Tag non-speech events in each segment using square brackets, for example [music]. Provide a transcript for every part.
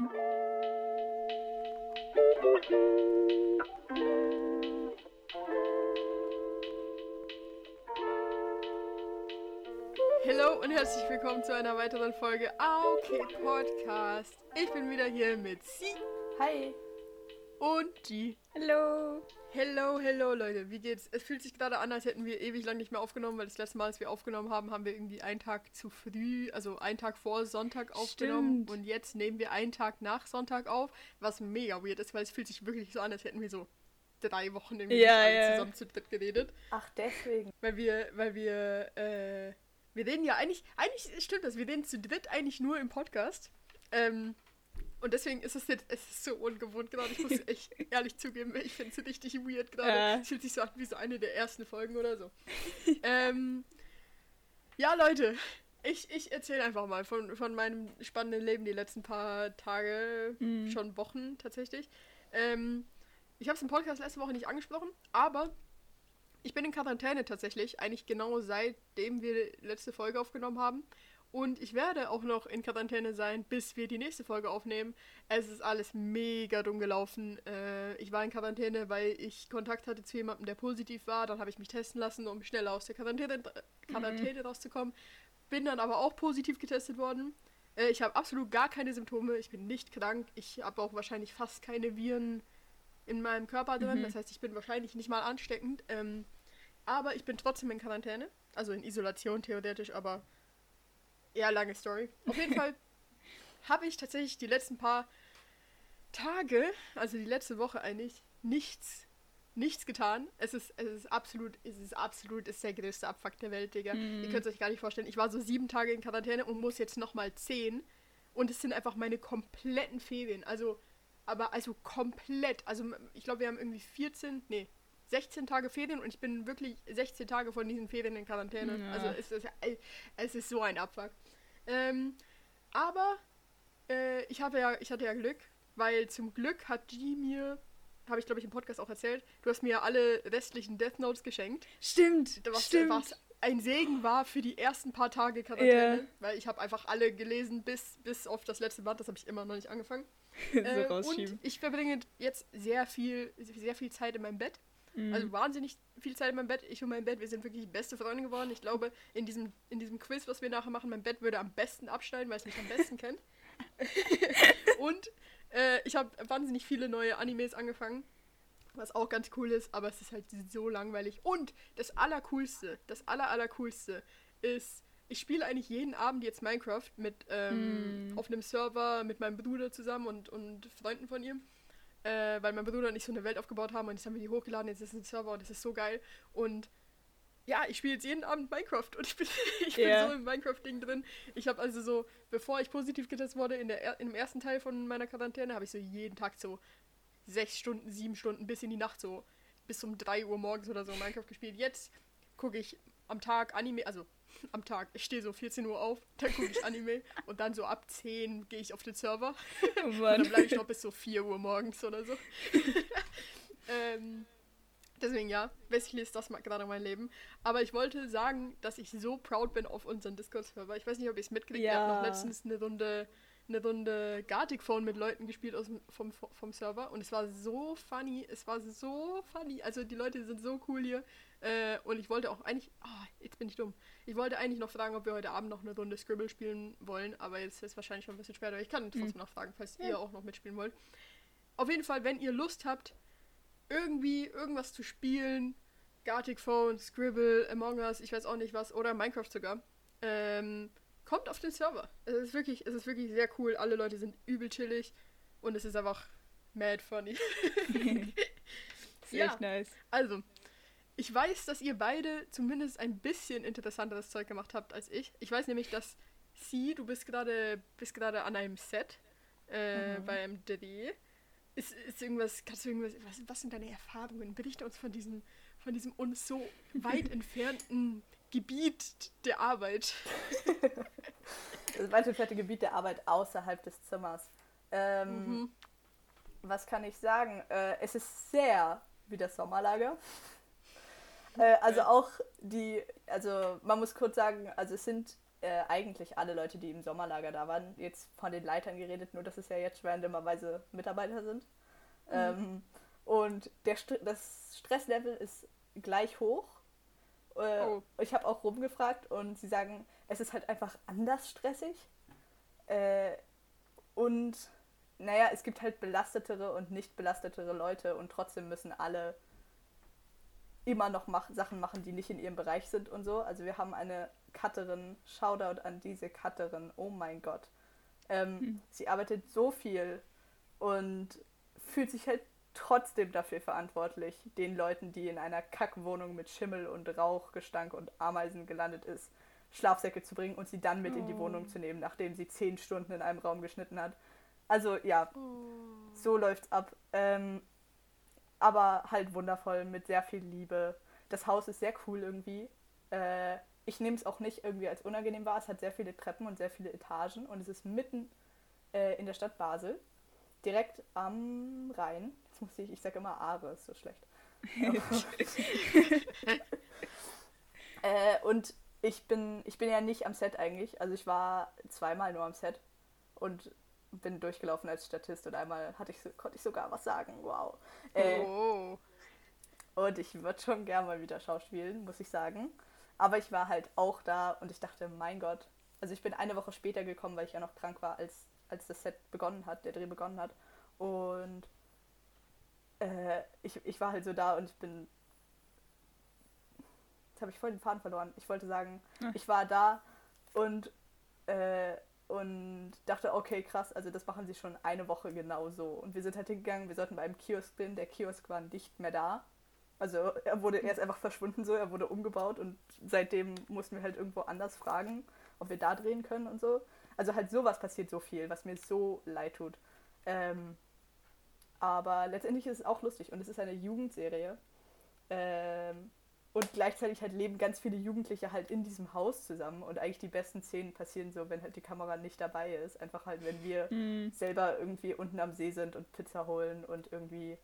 Hallo und herzlich willkommen zu einer weiteren Folge Okay Podcast. Ich bin wieder hier mit Sie Hi. Und G. Hallo. Hello, hello Leute, wie geht's? Es fühlt sich gerade an, als hätten wir ewig lang nicht mehr aufgenommen, weil das letzte Mal, als wir aufgenommen haben, haben wir irgendwie einen Tag zu früh, also einen Tag vor Sonntag aufgenommen Stimmt. und jetzt nehmen wir einen Tag nach Sonntag auf, was mega weird ist, weil es fühlt sich wirklich so an, als hätten wir so drei Wochen irgendwie Ja, ja. zusammen zu dritt geredet. Ach, deswegen. Weil wir, weil wir, äh, wir reden ja eigentlich, eigentlich stimmt das, wir reden zu dritt eigentlich nur im Podcast. Ähm, und deswegen ist es jetzt, es ist so ungewohnt gerade, ich muss [laughs] echt ehrlich zugeben, ich finde es richtig weird gerade. Es fühlt sich so an wie so eine der ersten Folgen oder so. ähm, ja, Leute, ich, ich erzähle einfach mal von, von meinem spannenden Leben die letzten paar Tage, Mhm. schon Wochen tatsächlich. Ähm, ich habe es im Podcast letzte Woche nicht angesprochen, aber ich bin in Quarantäne tatsächlich, eigentlich genau seitdem wir die letzte Folge aufgenommen haben. Und ich werde auch noch in Quarantäne sein, bis wir die nächste Folge aufnehmen. Es ist alles mega dumm gelaufen. Äh, ich war in Quarantäne, weil ich Kontakt hatte zu jemandem, der positiv war. Dann habe ich mich testen lassen, um schneller aus der Quarantäne, Quarantäne rauszukommen. Bin dann aber auch positiv getestet worden. Äh, ich habe absolut gar keine Symptome. Ich bin nicht krank. Ich habe auch wahrscheinlich fast keine Viren in meinem Körper drin. Mhm. Das heißt, ich bin wahrscheinlich nicht mal ansteckend. Ähm, aber ich bin trotzdem in Quarantäne. Also in Isolation theoretisch, aber eher lange Story. Auf jeden [laughs] Fall habe ich tatsächlich die letzten paar Tage, also die letzte Woche eigentlich, nichts, nichts getan. Es ist, es ist absolut, es ist absolut, es ist der größte Abfuck der Welt, Digga. Mhm. Ihr könnt es euch gar nicht vorstellen. Ich war so sieben Tage in Quarantäne und muss jetzt nochmal zehn. Und es sind einfach meine kompletten Ferien. Also, aber also komplett. Also ich glaube, wir haben irgendwie 14, nee, 16 Tage Ferien und ich bin wirklich 16 Tage von diesen Ferien in Quarantäne. Ja. Also es ist, es ist so ein Abfuck. Ähm, aber äh, ich habe ja, ich hatte ja Glück, weil zum Glück hat G mir, habe ich glaube ich im Podcast auch erzählt, du hast mir alle restlichen Death Notes geschenkt. Stimmt. Was, stimmt. was ein Segen war für die ersten paar Tage Quarantäne, Ja. weil ich habe einfach alle gelesen bis, bis auf das letzte Band, das habe ich immer noch nicht angefangen. [laughs] so Äh, und ich verbringe jetzt sehr viel, sehr viel Zeit in meinem Bett. Mhm. Also wahnsinnig viel Zeit in meinem Bett. Ich und mein Bett, wir sind wirklich beste Freunde geworden. Ich glaube, in diesem, in diesem Quiz, was wir nachher machen, mein Bett würde am besten abschneiden, weil es mich am besten kennt. [laughs] und äh, ich habe wahnsinnig viele neue Animes angefangen, was auch ganz cool ist, aber es ist halt so langweilig. Und das Allercoolste, das Aller, Allercoolste ist, ich spiele eigentlich jeden Abend jetzt Minecraft mit ähm, Mm. auf einem Server mit meinem Bruder zusammen und, und Freunden von ihm äh, weil mein Bruder und ich so eine Welt aufgebaut haben und jetzt haben wir die hochgeladen, jetzt ist es ein Server und das ist so geil. Und ja, ich spiele jetzt jeden Abend Minecraft und ich bin, [laughs] ich bin Ja. so im Minecraft-Ding drin. Ich habe also so, bevor ich positiv getestet wurde, in der, er- im ersten Teil von meiner Quarantäne, habe ich so jeden Tag so sechs Stunden, sieben Stunden bis in die Nacht so, bis um 3 Uhr morgens oder so Minecraft gespielt. Jetzt gucke ich am Tag Anime, also am Tag, ich stehe so 14 Uhr auf, dann gucke ich Anime [laughs] und dann so ab 10 gehe ich auf den Server. Oh Und dann bleibe ich noch bis so 4 Uhr morgens oder so. [laughs] ähm, deswegen ja, basically ist das gerade mein Leben. Aber ich wollte sagen, dass ich so proud bin auf unseren Discord-Server. Ich weiß nicht, ob ihr es mitkriegt. Wir Ja. haben noch letztens eine Runde, eine Runde Gartic Phone mit Leuten gespielt aus vom, vom Server. Und es war so funny. Es war so funny. Also die Leute sind so cool hier. Äh, und ich wollte auch eigentlich. Ah, jetzt bin ich dumm. Ich wollte eigentlich noch fragen, ob wir heute Abend noch eine Runde Scribble spielen wollen. Aber jetzt ist es wahrscheinlich schon ein bisschen später. Ich kann trotzdem noch fragen, falls Ja. ihr auch noch mitspielen wollt. Auf jeden Fall, wenn ihr Lust habt, irgendwie irgendwas zu spielen, Gartic Phone, Scribble, Among Us, ich weiß auch nicht was, oder Minecraft sogar, ähm, kommt auf den Server. Es ist wirklich, es ist wirklich sehr cool. Alle Leute sind übel chillig und es ist einfach mad funny. [laughs] [laughs] ist echt nice. Also, ich weiß, dass ihr beide zumindest ein bisschen interessanteres Zeug gemacht habt als ich. Ich weiß nämlich, dass sie, du bist gerade bist gerade an einem Set äh, Mhm. beim Dreh. Ist, ist irgendwas, kannst du irgendwas, was, was sind deine Erfahrungen? Berichte uns von diesem, von diesem uns so weit [laughs] entfernten Gebiet der Arbeit. [laughs] Das weit entfernte Gebiet der Arbeit außerhalb des Zimmers. Ähm, Mhm. Was kann ich sagen? Äh, es ist sehr wie das Sommerlager. Äh, also auch die, also man muss kurz sagen, also es sind äh, eigentlich alle Leute, die im Sommerlager da waren, jetzt von den Leitern geredet, nur dass es ja jetzt randomerweise Mitarbeiter sind. Mhm. Ähm, und der St das Stresslevel ist gleich hoch. Äh, oh. Ich habe auch rumgefragt und sie sagen, es ist halt einfach anders stressig. Äh, und naja, es gibt halt belastetere und nicht belastetere Leute und trotzdem müssen alle immer noch mach Sachen machen, die nicht in ihrem Bereich sind und so. Also wir haben eine Cutterin, Shoutout an diese Cutterin, oh mein Gott. Ähm, hm. Sie arbeitet so viel und fühlt sich halt trotzdem dafür verantwortlich, den Leuten, die in einer Kackwohnung mit Schimmel und Rauchgestank und Ameisen gelandet ist, Schlafsäcke zu bringen und sie dann mit oh. in die Wohnung zu nehmen, nachdem sie zehn Stunden in einem Raum geschnitten hat. Also ja, oh. so läuft's ab. Ähm, aber halt wundervoll, mit sehr viel Liebe. Das Haus ist sehr cool irgendwie. Äh, ich nehme es auch nicht irgendwie als unangenehm wahr. Es hat sehr viele Treppen und sehr viele Etagen und es ist mitten äh, in der Stadt Basel, direkt am Rhein. Jetzt muss ich, ich sage immer Aare, ist so schlecht. [laughs] äh, und ich bin, ich bin ja nicht am Set eigentlich. Also ich war zweimal nur am Set und bin durchgelaufen als Statist und einmal hatte ich, konnte ich sogar was sagen. Wow. Äh, oh. Und ich würde schon gerne mal wieder schauspielen, muss ich sagen. Aber ich war halt auch da und ich dachte, mein Gott. Also ich bin eine Woche später gekommen, weil ich ja noch krank war, als, als das Set begonnen hat, der Dreh begonnen hat. Und äh, ich, ich war halt so da und ich bin. Jetzt habe ich voll den Faden verloren. Ich wollte sagen, ja. ich war da und äh, und dachte, okay, krass, also das machen sie schon eine Woche genau so. Und wir sind halt hingegangen, wir sollten bei einem Kiosk bin, der Kiosk war nicht mehr da. Also er wurde erst einfach verschwunden so, er wurde umgebaut und seitdem mussten wir halt irgendwo anders fragen, ob wir da drehen können und so. Also halt sowas passiert so viel, was mir so leid tut. Ähm, aber letztendlich ist es auch lustig und es ist eine Jugendserie. Ähm, und gleichzeitig halt leben ganz viele Jugendliche halt in diesem Haus zusammen und eigentlich die besten Szenen passieren so, wenn halt die Kamera nicht dabei ist. Einfach halt, wenn wir mm. selber irgendwie unten am See sind und Pizza holen und irgendwie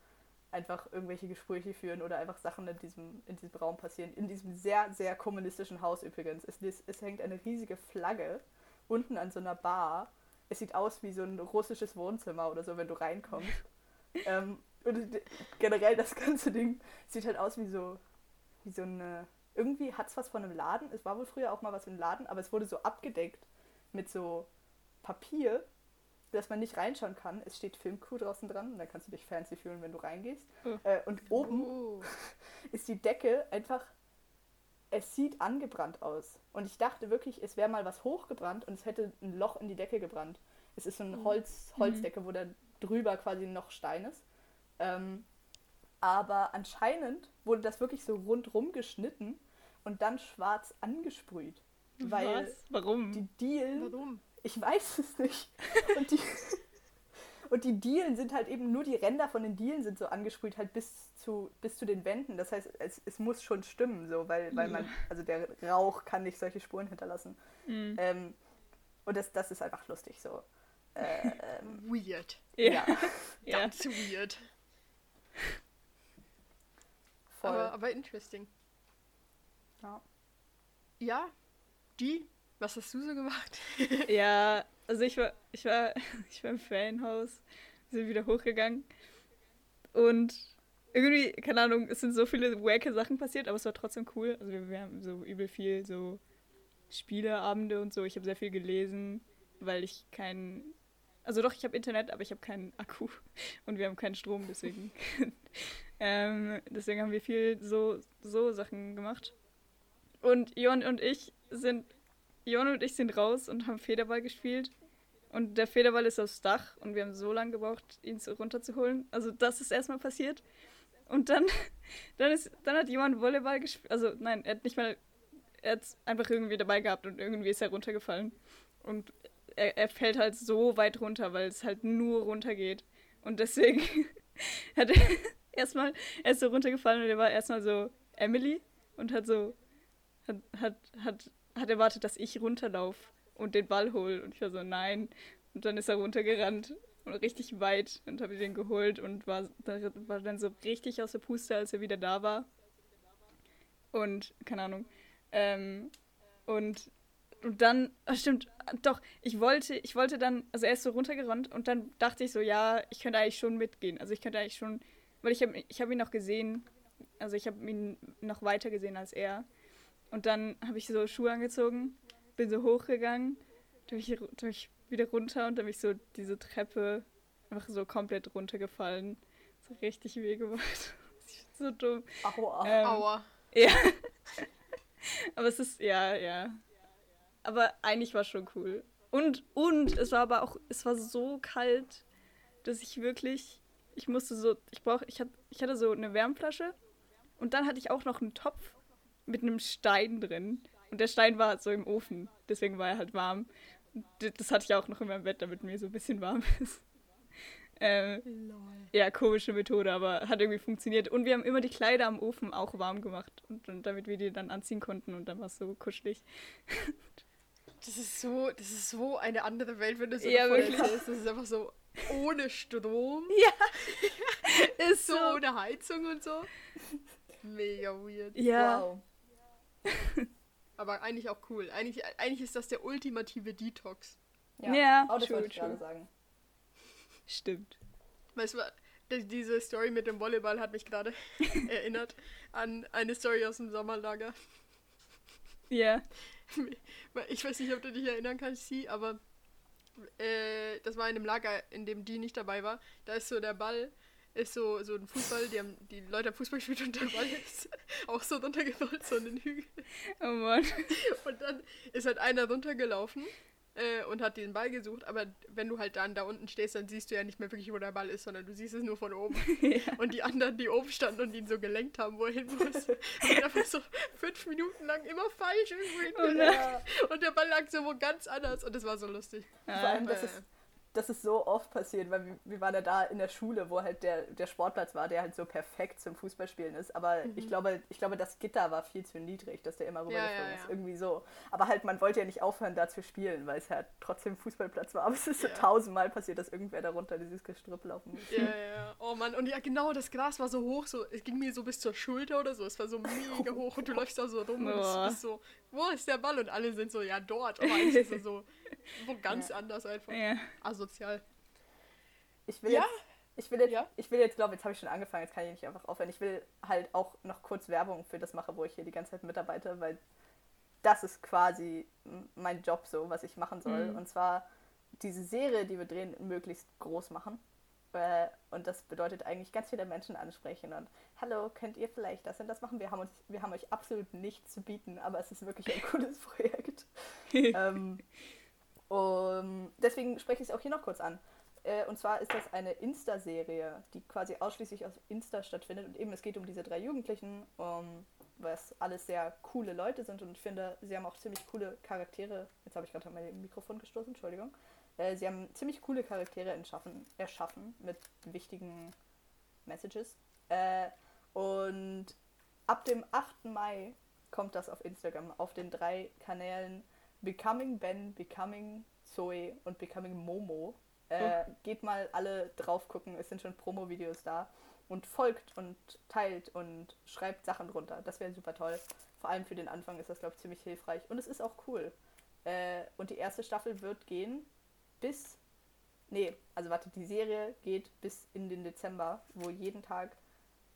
einfach irgendwelche Gespräche führen oder einfach Sachen in diesem, in diesem Raum passieren. In diesem sehr, sehr kommunistischen Haus übrigens. Es, es hängt eine riesige Flagge unten an so einer Bar. Es sieht aus wie so ein russisches Wohnzimmer oder so, wenn du reinkommst. [laughs] ähm, und generell das ganze Ding sieht halt aus wie so wie so eine. Irgendwie hat es was von einem Laden. Es war wohl früher auch mal was im Laden, aber es wurde so abgedeckt mit so Papier, dass man nicht reinschauen kann. Es steht Filmcrew draußen dran und dann kannst du dich fancy fühlen, wenn du reingehst. Oh. Äh, und oben oh. [laughs] ist die Decke einfach. Es sieht angebrannt aus. Und ich dachte wirklich, es wäre mal was hochgebrannt und es hätte ein Loch in die Decke gebrannt. Es ist so eine hm. Holz, mhm. Holzdecke, wo da drüber quasi noch Stein ist. Ähm, aber anscheinend wurde das wirklich so rundrum geschnitten und dann schwarz angesprüht. Weil Was? Warum? Die Dielen. Warum? Ich weiß es nicht. Und die, [laughs] und die Dielen sind halt eben nur die Ränder von den Dielen sind so angesprüht halt bis zu, bis zu den Wänden. Das heißt, es, es muss schon stimmen, so, weil, weil man, also der Rauch kann nicht solche Spuren hinterlassen. Mhm. Ähm, und das, das ist einfach lustig so. Äh, ähm, [laughs] weird. Ja. ja. [laughs] Ganz weird. Voll. Aber, aber interesting. Ja. Ja, die, was hast du so gemacht? ja, [laughs] also ich war, ich war, [laughs] ich war im Ferienhaus, sind wieder hochgegangen und irgendwie, keine Ahnung, es sind so viele wacke Sachen passiert, aber es war trotzdem cool. Also wir, wir haben so übel viel so Spieleabende und so. Ich habe sehr viel gelesen, weil ich kein, also doch, ich habe Internet, aber ich habe keinen [laughs] Akku und wir haben keinen Strom, deswegen [laughs] ähm, deswegen haben wir viel so, so Sachen gemacht. Und Jon und ich sind, Jon und ich sind raus und haben Federball gespielt. Und der Federball ist aufs Dach und wir haben so lange gebraucht, ihn so runterzuholen. Also das ist erstmal passiert. Und dann, [laughs] dann, ist, dann hat jemand Volleyball gespielt. Also nein, er hat nicht mal, er hat es einfach irgendwie dabei gehabt und irgendwie ist er runtergefallen. Und er, er fällt halt so weit runter, weil es halt nur runtergeht. Und deswegen [laughs] hat er, [laughs] erstmal, er ist so runtergefallen und er war erstmal so Emily und hat so, hat, hat, hat, hat erwartet, dass ich runterlaufe und den Ball hole. Und ich war so, nein. Und dann ist er runtergerannt und richtig weit und habe den geholt und war, war dann so richtig aus der Puste, als er wieder da war. Und, keine Ahnung. Ähm, und und dann, ach stimmt, doch, ich wollte, ich wollte dann, also er ist so runtergerannt und dann dachte ich so, ja, ich könnte eigentlich schon mitgehen. Also ich könnte eigentlich schon, weil ich habe ich hab ihn noch gesehen, also ich habe ihn noch weiter gesehen als er. Und dann habe ich so Schuhe angezogen, bin so hochgegangen, dann bin ich, dann bin ich wieder runter und dann bin ich so diese Treppe einfach so komplett runtergefallen. So richtig weh gemacht. [laughs] so dumm. Aua. Ähm, Aua. Ja. [laughs] aber es ist, ja, ja. Aber eigentlich war es schon cool. Und, und es war aber auch, es war so kalt, dass ich wirklich, ich musste so, ich brauch, ich, hab, ich hatte so eine Wärmflasche und dann hatte ich auch noch einen Topf mit einem Stein drin. Und der Stein war so im Ofen, deswegen war er halt warm. Das hatte ich auch noch in meinem Bett, damit mir so ein bisschen warm [laughs] ist. Ähm, ja, komische Methode, aber hat irgendwie funktioniert. Und wir haben immer die Kleider am Ofen auch warm gemacht, und, und damit wir die dann anziehen konnten und dann war es so kuschelig. Das ist so, das ist so eine andere Welt, wenn du so Ja, wirklich. Das ist einfach so ohne Strom, [laughs] Ja, ist so ohne Heizung und so. Mega weird. Ja, Wow. [laughs] Aber eigentlich auch cool. Eigentlich, eigentlich ist das der ultimative Detox. Ja, Ja, oh, das true, wollte ich gerade sagen. stimmt. Weißt du, die- diese Story mit dem Volleyball hat mich gerade [laughs] erinnert an eine Story aus dem Sommerlager. Ja. [laughs] Ich weiß nicht, ob du dich erinnern kannst, sie, aber äh, das war in einem Lager, in dem die nicht dabei war. Da ist so der Ball, ist so, so ein Fußball, die, haben, die Leute haben Fußball gespielt und der Ball ist [laughs] auch so runtergerollt, so in den Hügel. Oh Mann. [laughs] Und dann ist halt einer runtergelaufen äh, und hat den Ball gesucht, aber wenn du halt dann da unten stehst, dann siehst du ja nicht mehr wirklich, wo der Ball ist, sondern du siehst es nur von oben. [laughs] Und die anderen, die oben standen und ihn so gelenkt haben, wo er hin muss, haben einfach so fünf Minuten lang immer falsch irgendwo Oh hingelenkt. Ja, Und der Ball lag so wo ganz anders und das war so lustig. vor allem, das ist, das ist so oft passiert, weil wir, waren ja da in der Schule, wo halt der, der Sportplatz war, der halt so perfekt zum Fußballspielen ist. Aber ich, glaube, ich glaube, das Gitter war viel zu niedrig, dass der immer rübergeflogen ja, ist. ja. Irgendwie so. Aber halt, man wollte ja nicht aufhören, da zu spielen, weil es halt trotzdem Fußballplatz war. [laughs] Aber es ist so Ja. tausendmal passiert, dass irgendwer da runter dieses Gestrüpp laufen muss. Ja, ja, ja. Oh Mann, und ja genau, das Gras war so hoch, so, es ging mir so bis zur Schulter oder so, es war so mega [laughs] hoch und du läufst da so rum und es ist so, wo ist der Ball? Und alle sind so, ja dort, aber eigentlich ist es so, wo ganz anders einfach. Ja. Asozial. Ich will Ja. jetzt, ich will jetzt, Ja. ich will jetzt, glaube jetzt habe ich schon angefangen, jetzt kann ich nicht einfach aufhören. Ich will halt auch noch kurz Werbung für das machen, wo ich hier die ganze Zeit mitarbeite, weil das ist quasi mein Job so, was ich machen soll. Mhm. Und zwar diese Serie, die wir drehen, möglichst groß machen. Äh, Und das bedeutet eigentlich ganz viele Menschen ansprechen und hallo, könnt ihr vielleicht das und das machen? Wir haben uns, wir haben euch absolut nichts zu bieten, aber es ist wirklich ein [laughs] cooles Projekt. [laughs] ähm, und deswegen spreche ich es auch hier noch kurz an. Äh, Und zwar ist das eine Insta-Serie, die quasi ausschließlich auf Insta stattfindet. Und eben es geht um diese drei Jugendlichen, um, was alles sehr coole Leute sind. Und ich finde, sie haben auch ziemlich coole Charaktere. Jetzt habe ich gerade an mein Mikrofon gestoßen, Entschuldigung. Äh, Sie haben ziemlich coole Charaktere entschaffen, erschaffen mit wichtigen Messages. Äh, Und ab dem 8. Mai kommt das auf Instagram auf den drei Kanälen Becoming Ben, Becoming Zoe und Becoming Momo. Äh, Geht mal alle drauf gucken, es sind schon Promo-Videos da. Und folgt und teilt und schreibt Sachen drunter. Das wäre super toll. Vor allem für den Anfang ist das, glaube ich, ziemlich hilfreich. Und es ist auch cool. Äh, und die erste Staffel wird gehen bis. Nee, also warte, die Serie geht bis in den Dezember, wo jeden Tag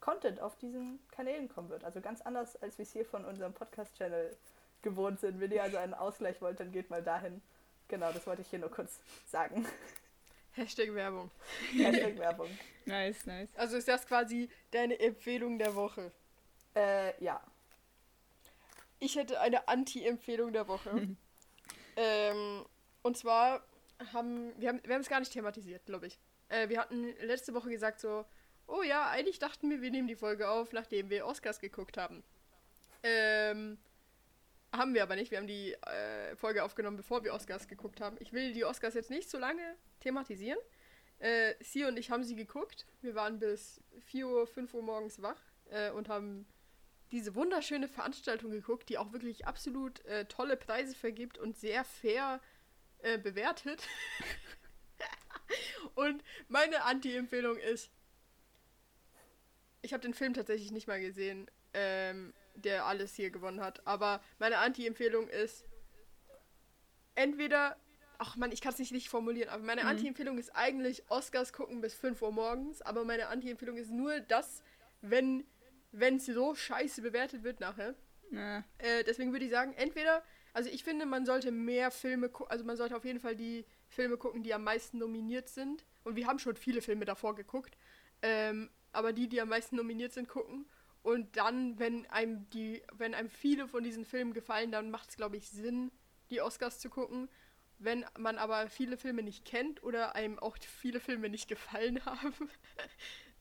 Content auf diesen Kanälen kommen wird. Also ganz anders, als wir es hier von unserem Podcast-Channel gewohnt sind. Wenn ihr also einen Ausgleich wollt, dann geht mal dahin. Genau, das wollte ich hier nur kurz sagen. [laughs] Hashtag Werbung. Hashtag Werbung. Nice, nice. Also ist das quasi deine Empfehlung der Woche. Äh, ja. Ich hätte eine Anti-Empfehlung der Woche. [laughs] ähm, und zwar haben wir haben wir haben es gar nicht thematisiert, glaube ich. Äh, wir hatten letzte Woche gesagt so, oh ja, eigentlich dachten wir, wir nehmen die Folge auf, nachdem wir Oscars geguckt haben. Ähm, haben wir aber nicht. Wir haben die äh, Folge aufgenommen, bevor wir Oscars geguckt haben. Ich will die Oscars jetzt nicht so lange thematisieren. Äh, sie und ich haben sie geguckt. Wir waren bis 4 Uhr, 5 Uhr morgens wach äh, und haben diese wunderschöne Veranstaltung geguckt, die auch wirklich absolut äh, tolle Preise vergibt und sehr fair äh, bewertet. [laughs] und meine Anti-Empfehlung ist, ich habe den Film tatsächlich nicht mal gesehen, ähm, der alles hier gewonnen hat, aber meine Anti-Empfehlung ist, entweder, ach man, ich kann es nicht richtig formulieren, aber meine Mhm. Anti-Empfehlung ist eigentlich Oscars gucken bis 5 Uhr morgens, aber meine Anti-Empfehlung ist nur das, wenn wenn es so scheiße bewertet wird nachher. Na, Äh, deswegen würde ich sagen, entweder, also ich finde, man sollte mehr Filme gucken, also man sollte auf jeden Fall die Filme gucken, die am meisten nominiert sind. Und wir haben schon viele Filme davor geguckt. Ähm, aber die, die am meisten nominiert sind, gucken. Und dann, wenn einem die, wenn einem viele von diesen Filmen gefallen, dann macht es, glaube ich, Sinn, die Oscars zu gucken. Wenn man aber viele Filme nicht kennt oder einem auch viele Filme nicht gefallen [laughs] haben,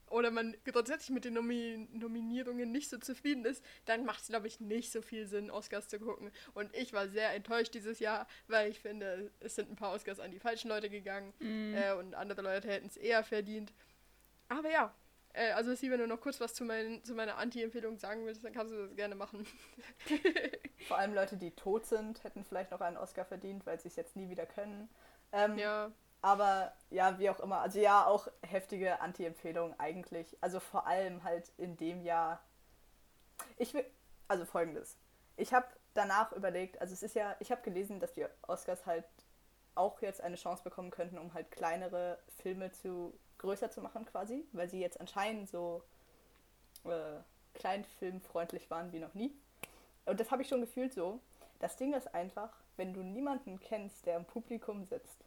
oder man grundsätzlich mit den Nomi Nominierungen nicht so zufrieden ist, dann macht es, glaube ich, nicht so viel Sinn, Oscars zu gucken. Und ich war sehr enttäuscht dieses Jahr, weil ich finde, es sind ein paar Oscars an die falschen Leute gegangen mm, äh, und andere Leute hätten es eher verdient. Aber ja, äh, also Sie, wenn du noch kurz was zu, mein, zu meiner Anti-Empfehlung sagen willst, dann kannst du das gerne machen. [laughs] Vor allem Leute, die tot sind, hätten vielleicht noch einen Oscar verdient, weil sie es jetzt nie wieder können. Ähm, ja, Aber ja, wie auch immer. Also ja, auch heftige Anti-Empfehlung eigentlich. Also vor allem halt in dem Jahr. Ich will, also folgendes. Ich habe danach überlegt, also es ist ja, ich habe gelesen, dass die Oscars halt auch jetzt eine Chance bekommen könnten, um halt kleinere Filme zu größer zu machen quasi, weil sie jetzt anscheinend so äh, kleinfilmfreundlich waren wie noch nie. Und das habe ich schon gefühlt so. Das Ding ist einfach, wenn du niemanden kennst, der im Publikum sitzt,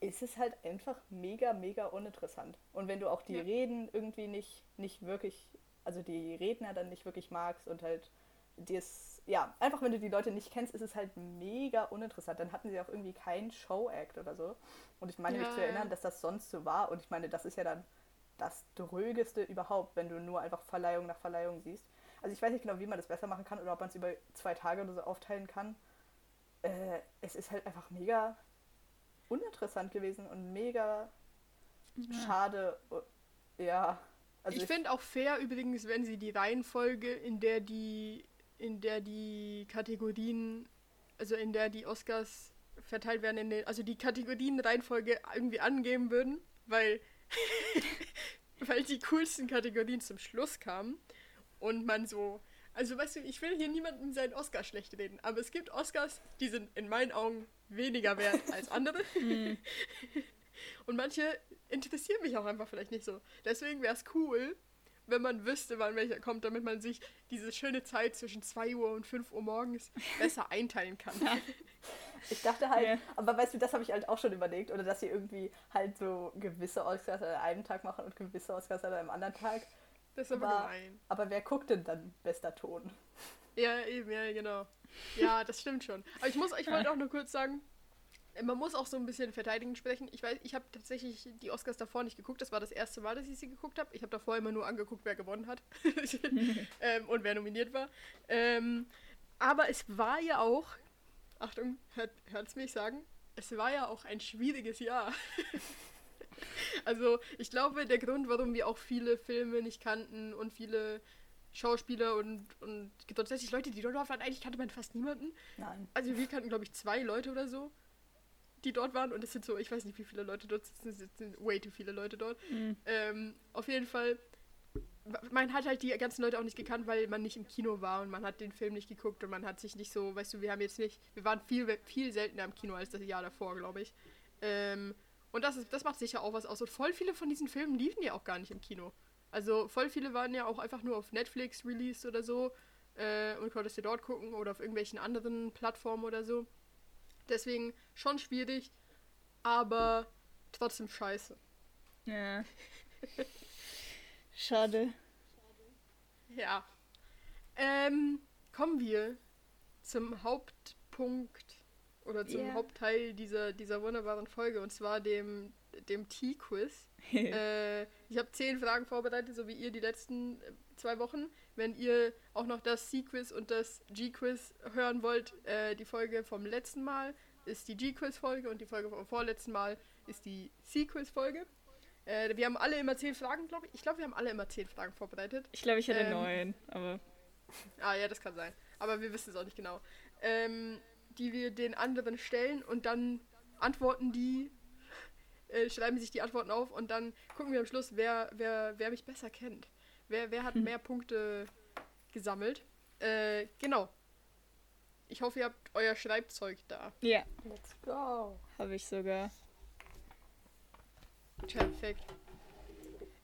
ist es halt einfach mega, mega uninteressant. Und wenn du auch die Ja. Reden irgendwie nicht, nicht wirklich, also die Redner dann nicht wirklich magst und halt das, ja, einfach wenn du die Leute nicht kennst, ist es halt mega uninteressant. Dann hatten sie auch irgendwie keinen Show-Act oder so. Und ich meine mich Ja, zu ja. erinnern, dass das sonst so war. Und ich meine, das ist ja dann das Drögeste überhaupt, wenn du nur einfach Verleihung nach Verleihung siehst. Also ich weiß nicht genau, wie man das besser machen kann oder ob man es über zwei Tage oder so aufteilen kann. Äh, es ist halt einfach mega uninteressant gewesen und mega schade. Ja. Also ich finde auch fair übrigens, wenn sie die Reihenfolge, in der die, in der die Kategorien, also in der die Oscars verteilt werden, in den, also die Kategorien-Reihenfolge irgendwie angeben würden, weil, [laughs] weil die coolsten Kategorien zum Schluss kamen und man so, also weißt du, ich will hier niemandem seinen Oscar schlecht reden, aber es gibt Oscars, die sind in meinen Augen weniger wert [laughs] als andere. mm, [laughs] Und manche interessieren mich auch einfach vielleicht nicht so. Deswegen wäre es cool, wenn man wüsste, wann welcher kommt, damit man sich diese schöne Zeit zwischen 2 Uhr und 5 Uhr morgens besser [laughs] einteilen kann. Ich dachte halt, Ja. aber weißt du, das habe ich halt auch schon überlegt, oder dass sie irgendwie halt so gewisse Oscars an einem Tag machen und gewisse Oscars an einem anderen Tag. Das ist aber Aber- gemein. Aber wer guckt denn dann bester Ton? Ja, eben, ja, genau. Ja, das stimmt schon. Aber ich muss, ich wollte auch nur kurz sagen, man muss auch so ein bisschen verteidigend sprechen. Ich weiß, ich habe tatsächlich die Oscars davor nicht geguckt. Das war das erste Mal, dass ich sie geguckt habe. Ich habe davor immer nur angeguckt, wer gewonnen hat [laughs] ähm, und wer nominiert war. Ähm, aber es war ja auch, Achtung, hört, hört's mich sagen, es war ja auch ein schwieriges Jahr. [laughs] also ich glaube, der Grund, warum wir auch viele Filme nicht kannten und viele Schauspieler und, und tatsächlich Leute, die dort waren, eigentlich kannte man fast niemanden. Nein. Also wir kannten, glaube ich, zwei Leute oder so, die dort waren. Und es sind so, ich weiß nicht, wie viele Leute dort sitzen. Es sind way too viele Leute dort. mm. Ähm, auf jeden Fall, man hat halt die ganzen Leute auch nicht gekannt, weil man nicht im Kino war und man hat den Film nicht geguckt und man hat sich nicht so, weißt du, wir haben jetzt nicht, wir waren viel, viel seltener im Kino als das Jahr davor, glaube ich. Ähm, und das, ist, das macht sicher auch was aus. Und voll viele von diesen Filmen liefen ja auch gar nicht im Kino. Also voll viele waren ja auch einfach nur auf Netflix released oder so äh, und konntest du dort gucken oder auf irgendwelchen anderen Plattformen oder so. Deswegen schon schwierig, aber trotzdem scheiße. Ja. [laughs] Schade. Ja. Ähm, kommen wir zum Hauptpunkt oder zum Ja. Hauptteil dieser, dieser wunderbaren Folge und zwar dem, dem T-Quiz. [laughs] äh, ich habe zehn Fragen vorbereitet, so wie ihr die letzten zwei Wochen. Wenn ihr auch noch das C-Quiz und das G-Quiz hören wollt, äh, die Folge vom letzten Mal ist die G-Quiz-Folge und die Folge vom vorletzten Mal ist die C-Quiz-Folge. Äh, wir haben alle immer zehn Fragen, glaube ich. Ich glaube, wir haben alle immer zehn Fragen vorbereitet. Ich glaube, ich hatte Ähm, neun, aber Ah ja, das kann sein. Aber wir wissen es auch nicht genau. Ähm, die wir den anderen stellen und dann antworten die, äh, schreiben sich die Antworten auf und dann gucken wir am Schluss, wer, wer, wer mich besser kennt. Wer, wer hat mehr Punkte gesammelt. Äh, genau. Ich hoffe, ihr habt euer Schreibzeug da. Ja, Let's go. habe ich sogar. Perfekt.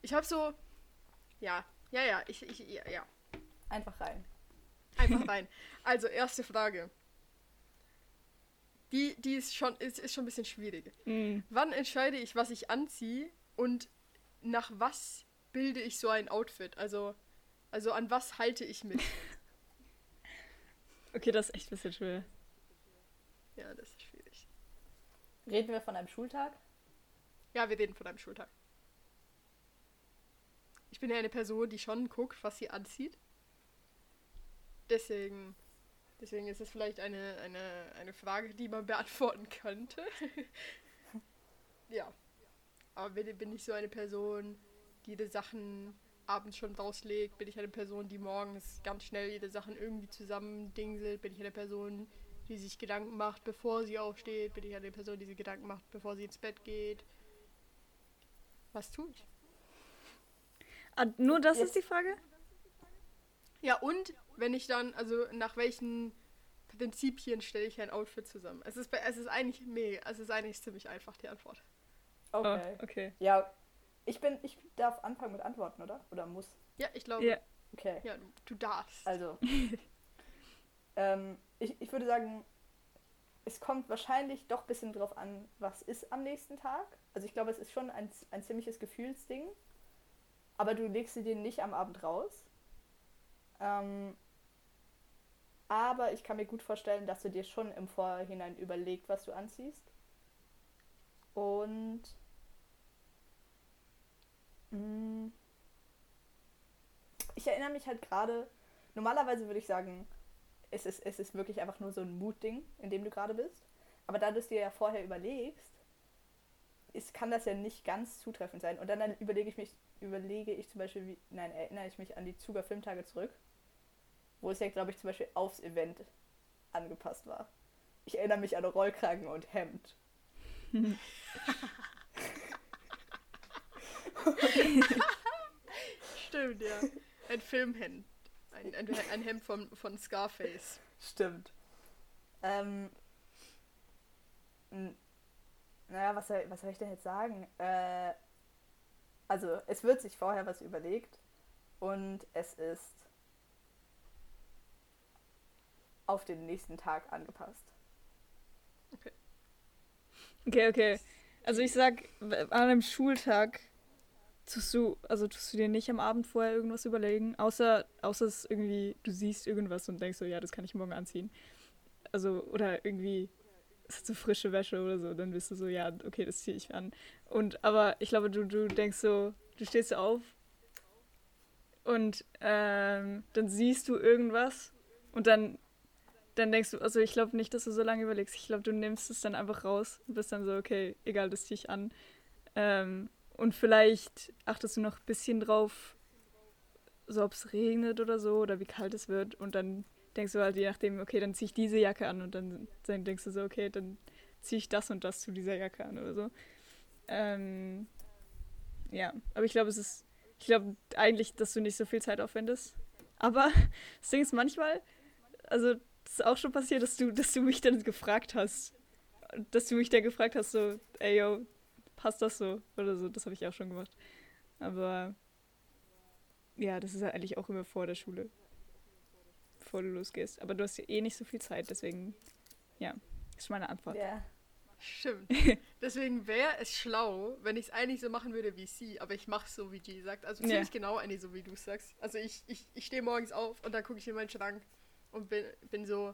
Ich habe so. Ja, ja, ja, ich, ich, ja, ja. Einfach rein. Einfach [laughs] rein. Also, erste Frage. Die, die ist schon, ist, ist schon ein bisschen schwierig. Mhm. Wann entscheide ich, was ich anziehe und nach was bilde ich so ein Outfit? Also, also an was halte ich mich? [laughs] Okay, das ist echt ein bisschen schwer. Ja, das ist schwierig. Reden wir von einem Schultag? Ja, wir reden von einem Schultag. Ich bin ja eine Person, die schon guckt, was sie anzieht. Deswegen, deswegen ist es vielleicht eine, eine, eine Frage, die man beantworten könnte. [laughs] ja. Aber bin, bin ich so eine Person, jede Sachen abends schon rauslegt? Bin ich eine Person, die morgens ganz schnell jede Sachen irgendwie zusammendingselt? Bin ich eine Person, die sich Gedanken macht, bevor sie aufsteht? Bin ich eine Person, die sich Gedanken macht, bevor sie ins Bett geht? Was tue ich? Ah, nur das Jetzt- ist die Frage? Ja, und wenn ich dann, also nach welchen Prinzipien stelle ich ein Outfit zusammen? Es ist, es ist eigentlich mega, es ist eigentlich ziemlich einfach, die Antwort. Okay. Oh, okay. Ja, ich bin, ich darf anfangen mit Antworten, oder? Oder muss? Ja, ich glaube, Ja. ja, Okay. du, du darfst. Also, [laughs] ähm, ich, ich würde sagen, es kommt wahrscheinlich doch ein bisschen drauf an, was ist am nächsten Tag. Also ich glaube, es ist schon ein, ein ziemliches Gefühlsding. Aber du legst sie dir nicht am Abend raus. Ähm, aber ich kann mir gut vorstellen, dass du dir schon im Vorhinein überlegt, was du anziehst. Und ich erinnere mich halt gerade, normalerweise würde ich sagen, es ist, es ist wirklich einfach nur so ein Mutding, in dem du gerade bist. Aber da du es dir ja vorher überlegst, ist, kann das ja nicht ganz zutreffend sein. Und dann, dann überlege ich mich, überlege ich zum Beispiel, wie, nein, erinnere ich mich an die Zuger Filmtage zurück, wo es ja, glaube ich, zum Beispiel aufs Event angepasst war. Ich erinnere mich an Rollkragen und Hemd. [laughs] [laughs] Stimmt, ja. Ein Filmhemd. Ein, ein, ein Hemd von, von Scarface. Stimmt. Ähm, naja, was soll, was soll ich denn jetzt sagen? Äh, also, es wird sich vorher was überlegt und es ist auf den nächsten Tag angepasst. Okay, okay. Also ich sag, an einem Schultag tust du, also tust du dir nicht am Abend vorher irgendwas überlegen, außer, außer es irgendwie, du siehst irgendwas und denkst so, ja, das kann ich morgen anziehen. Also, oder irgendwie, es hat so frische Wäsche oder so, dann bist du so, ja, okay, das ziehe ich an. Und, aber ich glaube, du, du denkst so, du stehst auf und ähm, dann siehst du irgendwas und dann dann denkst du, also ich glaube nicht, dass du so lange überlegst. Ich glaube, du nimmst es dann einfach raus und bist dann so, okay, egal, das ziehe ich an. Ähm, und vielleicht achtest du noch ein bisschen drauf, so ob es regnet oder so oder wie kalt es wird. Und dann denkst du halt je nachdem, okay, dann ziehe ich diese Jacke an und dann, dann denkst du so, okay, dann ziehe ich das und das zu dieser Jacke an oder so. Ähm, ja, aber ich glaube, es ist, ich glaube eigentlich, dass du nicht so viel Zeit aufwendest. Aber [laughs] das Ding ist manchmal, also das ist auch schon passiert, dass du, dass du mich dann gefragt hast. Dass du mich dann gefragt hast, so, ey yo, passt das so? Oder so, das habe ich auch schon gemacht. Aber ja, das ist halt eigentlich auch immer vor der Schule. Bevor du losgehst. Aber du hast ja eh nicht so viel Zeit, deswegen, ja, ist meine Antwort. Ja. Stimmt. [laughs] Deswegen wäre es schlau, wenn ich es eigentlich so machen würde wie sie, aber ich mache es so, wie G sagt. Also Ja. ziemlich genau eigentlich so, wie du es sagst. Also ich, ich, ich stehe morgens auf und dann gucke ich in meinen Schrank und bin, bin so,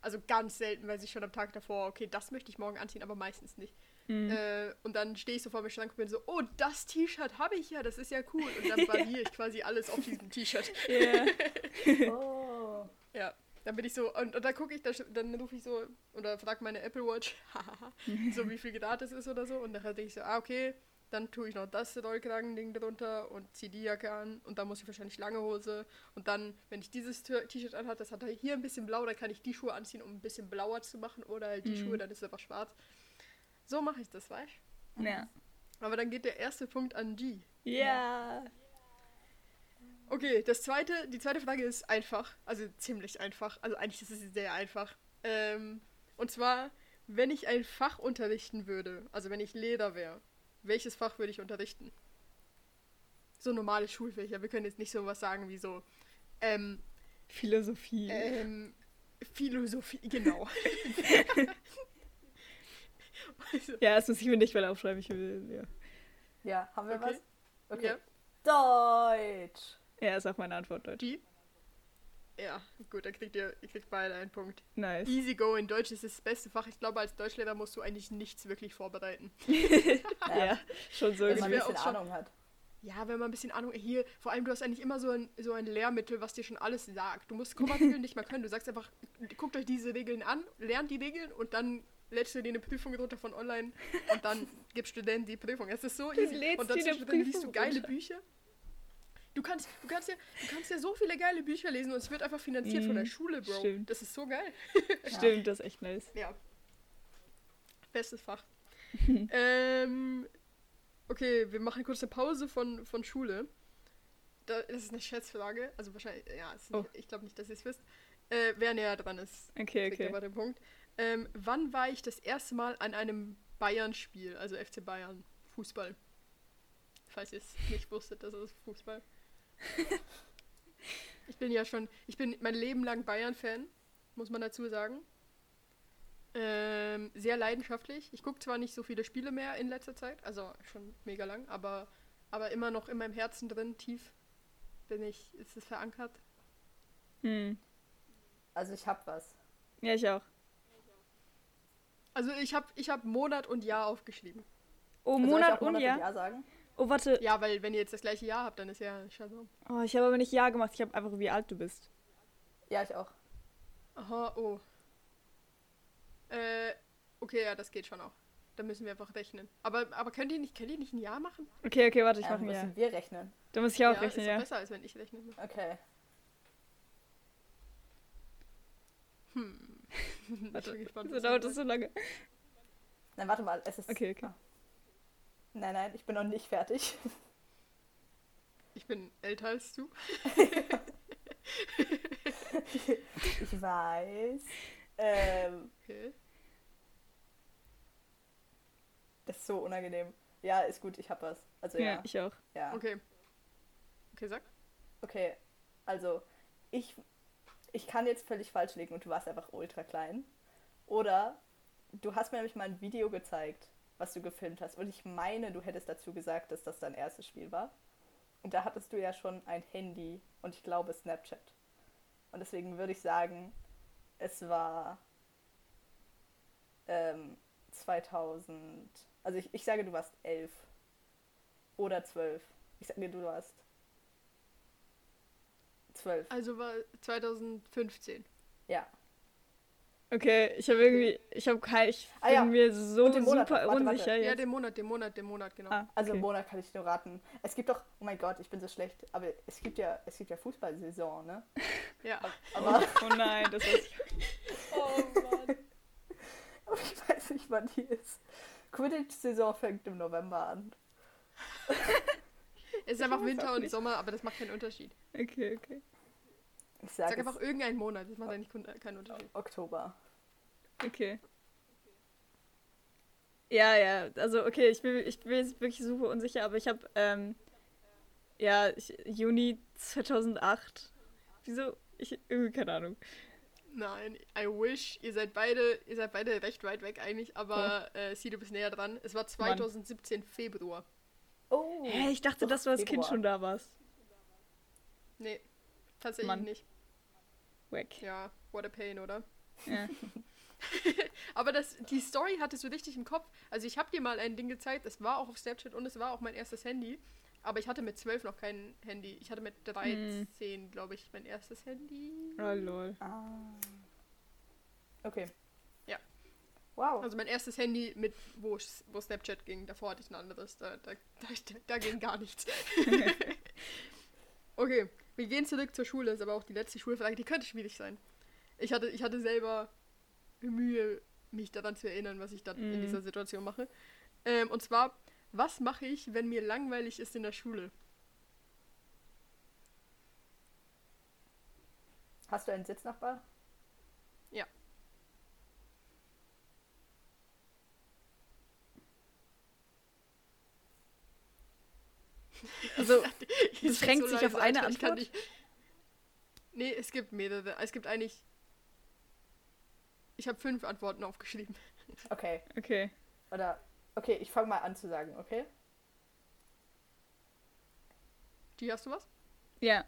also ganz selten weiß ich schon am Tag davor, okay, das möchte ich morgen anziehen, aber meistens nicht. Mhm. Äh, und dann stehe ich so vor meinem Schrank und bin so, oh, das T-Shirt habe ich ja, das ist ja cool. Und dann variiere ich [laughs] quasi alles auf diesem T-Shirt. Ja. [laughs] Oh. Ja, dann bin ich so, und, und dann gucke ich, dann, dann rufe ich so, oder frage meine Apple Watch, [laughs] so wie viel Grad es ist oder so. Und dann denke ich so, ah, okay, dann tue ich noch das Rollkragen-Ding drunter und ziehe die Jacke an. Und dann muss ich wahrscheinlich lange Hose. Und dann, wenn ich dieses T-Shirt anhat, das hat hier ein bisschen blau, dann kann ich die Schuhe anziehen, um ein bisschen blauer zu machen. Oder halt die Mhm. Schuhe, dann ist es einfach schwarz. So mache ich das, weißt ja. Aber dann geht der erste Punkt an G. Ja. Okay, das zweite, die zweite Frage ist einfach, also ziemlich einfach. Also eigentlich ist es sehr einfach. Ähm, und zwar, wenn ich ein Fach unterrichten würde, also wenn ich Lehrer wäre, welches Fach würde ich unterrichten? So normale Schulfächer. Wir können jetzt nicht so was sagen wie so ähm, Philosophie. ähm, Philosophie, genau. [laughs] [laughs] [laughs] Ja, das muss ich mir nicht mal aufschreiben. Ich will, ja. Ja, haben wir Okay. was? Okay. Ja. Deutsch. ja, ist auch meine Antwort, Deutsch. die? Ja, gut, dann kriegt ihr, ihr kriegt beide einen Punkt. Nice. Easy go in Deutsch ist das beste Fach. Ich glaube, als Deutschlehrer musst du eigentlich nichts wirklich vorbereiten. [laughs] Ja, schon so. Wenn man ein bisschen Ahnung hat. Ja, wenn man ein bisschen Ahnung hier, vor allem du hast eigentlich immer so ein, so ein Lehrmittel, was dir schon alles sagt. Du musst Kommaregeln nicht mal können. Du sagst einfach, guckt euch diese Regeln an, lernt die Regeln und dann lädst du dir eine Prüfung runter von online [laughs] und dann gibst du denen die Prüfung. Es ist so easy. lädst Und dann dir eine zwischendrin liest du geile runter. Bücher. Du kannst, du, kannst ja, du kannst ja so viele geile Bücher lesen und es wird einfach finanziert von der Mhm, Schule, Bro. stimmt. Das ist so geil. [laughs] Stimmt, das ist echt nice. Ja. Bestes Fach. [laughs] ähm, okay, wir machen kurz eine Pause von, von Schule. Da, das ist eine Schätzfrage. Also wahrscheinlich, ja, ist Oh. nicht, ich glaube nicht, dass ihr es wisst. Äh, wer näher dran ist, Okay, okay. aber den Punkt. Ähm, wann war ich das erste Mal an einem Bayern-Spiel, also FC Bayern, Fußball? Falls ihr es nicht wusstet, das ist Fußball. [laughs] ich bin ja schon, ich bin mein Leben lang Bayern-Fan, muss man dazu sagen. Ähm, sehr leidenschaftlich. Ich gucke zwar nicht so viele Spiele mehr in letzter Zeit, also schon mega lang, aber, aber immer noch in meinem Herzen drin, tief bin ich, ist es verankert. Hm. Also ich hab was. Ja, ich auch. Also ich habe ich hab Monat und Jahr aufgeschrieben. Oh, Also Monat und Monat Jahr? Ja sagen? Oh, warte. Ja, weil wenn ihr jetzt das gleiche Jahr habt, dann ist ja scheiße. Oh, ich habe aber nicht Ja gemacht. Ich habe einfach, wie alt du bist. Ja, ich auch. Aha, oh. Äh, okay, ja, das geht schon auch. Da müssen wir einfach rechnen. Aber, aber könnt ihr nicht, könnt ihr nicht ein Jahr machen? Okay, okay, warte, ich Ähm, mache ein Ja. müssen wir rechnen. Da muss ich auch ja, rechnen, ist ja. besser, als wenn ich rechne. Okay. Hm. [laughs] ich Warte, bin gespannt. so dauert das so lange. Nein, warte mal. Es ist. Okay, okay. Ah. Nein, nein, ich bin noch nicht fertig. [laughs] Ich bin älter als du. [laughs] ich weiß. Ähm, Okay. das ist so unangenehm. Ja, ist gut, ich hab was. Also Ja, ja. ich auch. ja. Okay. Okay, sag. Okay, also ich, ich kann jetzt völlig falsch liegen und du warst einfach ultra klein. Oder du hast mir nämlich mal ein Video gezeigt, was du gefilmt hast. Und ich meine, du hättest dazu gesagt, dass das dein erstes Spiel war. Und da hattest du ja schon ein Handy und ich glaube Snapchat. Und deswegen würde ich sagen, es war ähm, 2000. Also ich, ich sage, du warst elf oder zwölf. Ich sage, du warst zwölf. Also war 2015. Ja. Okay, ich habe irgendwie, ich habe kein, ich bin Ah, ja. mir so den Monat, super warte, warte. unsicher Ja, jetzt. den Monat, den Monat, den Monat, genau. ah, Also okay. im Monat kann ich nur raten. Es gibt doch, oh mein Gott, ich bin so schlecht, aber es gibt ja, es gibt ja Fußballsaison, ne? [laughs] Ja. Aber, [laughs] Oh nein, das ich. [laughs] Oh Mann. aber ich weiß nicht, wann die ist. Quidditch-Saison fängt im November an. Es ist einfach Winter und. Sommer, aber das macht keinen Unterschied. Okay, okay. Ich sage Sag einfach irgendeinen Monat, das macht eigentlich keinen Unterschied. Oktober. Okay. Ja, ja, also okay, ich bin, ich bin jetzt wirklich super unsicher, aber ich habe, ähm, ja, ich, Juni 2008. Wieso? Ich, irgendwie, keine Ahnung. Nein, I wish. Ihr seid beide, ihr seid beide recht weit weg eigentlich, aber äh, Sie, du bist näher dran. Es war 2017 Februar. Oh. Hä, ich dachte, dass du als Kind schon da warst. Nee, tatsächlich Mann. nicht. Wack. Ja, what a pain, oder? Ja. [laughs] Aber das, die Story hattest du richtig im Kopf. Also ich habe dir mal ein Ding gezeigt, das war auch auf Snapchat und es war auch mein erstes Handy. Aber ich hatte mit 12 noch kein Handy. Ich hatte mit 13, glaube ich, mein erstes Handy. Oh, lol. Ah. Okay. Wow. Also mein erstes Handy, mit wo, wo Snapchat ging. Davor hatte ich ein anderes. Da, da, da, da ging gar nichts. [laughs] okay, wir gehen zurück zur Schule. Ist aber auch die letzte Schulfrage. Die könnte schwierig sein. Ich hatte, ich hatte selber Mühe, mich daran zu erinnern, was ich dann in Mhm. dieser Situation mache. Ähm, und zwar, was mache ich, wenn mir langweilig ist in der Schule? Hast du einen Sitznachbar? Ja. Also, [laughs] beschränkt sich auf eine ich kann Antwort? nicht- Nee, es gibt mehrere. Es gibt eigentlich. Ich habe fünf Antworten aufgeschrieben. Okay. Okay. Oder. Okay, ich fange mal an zu sagen, okay? Die hast du was? Ja.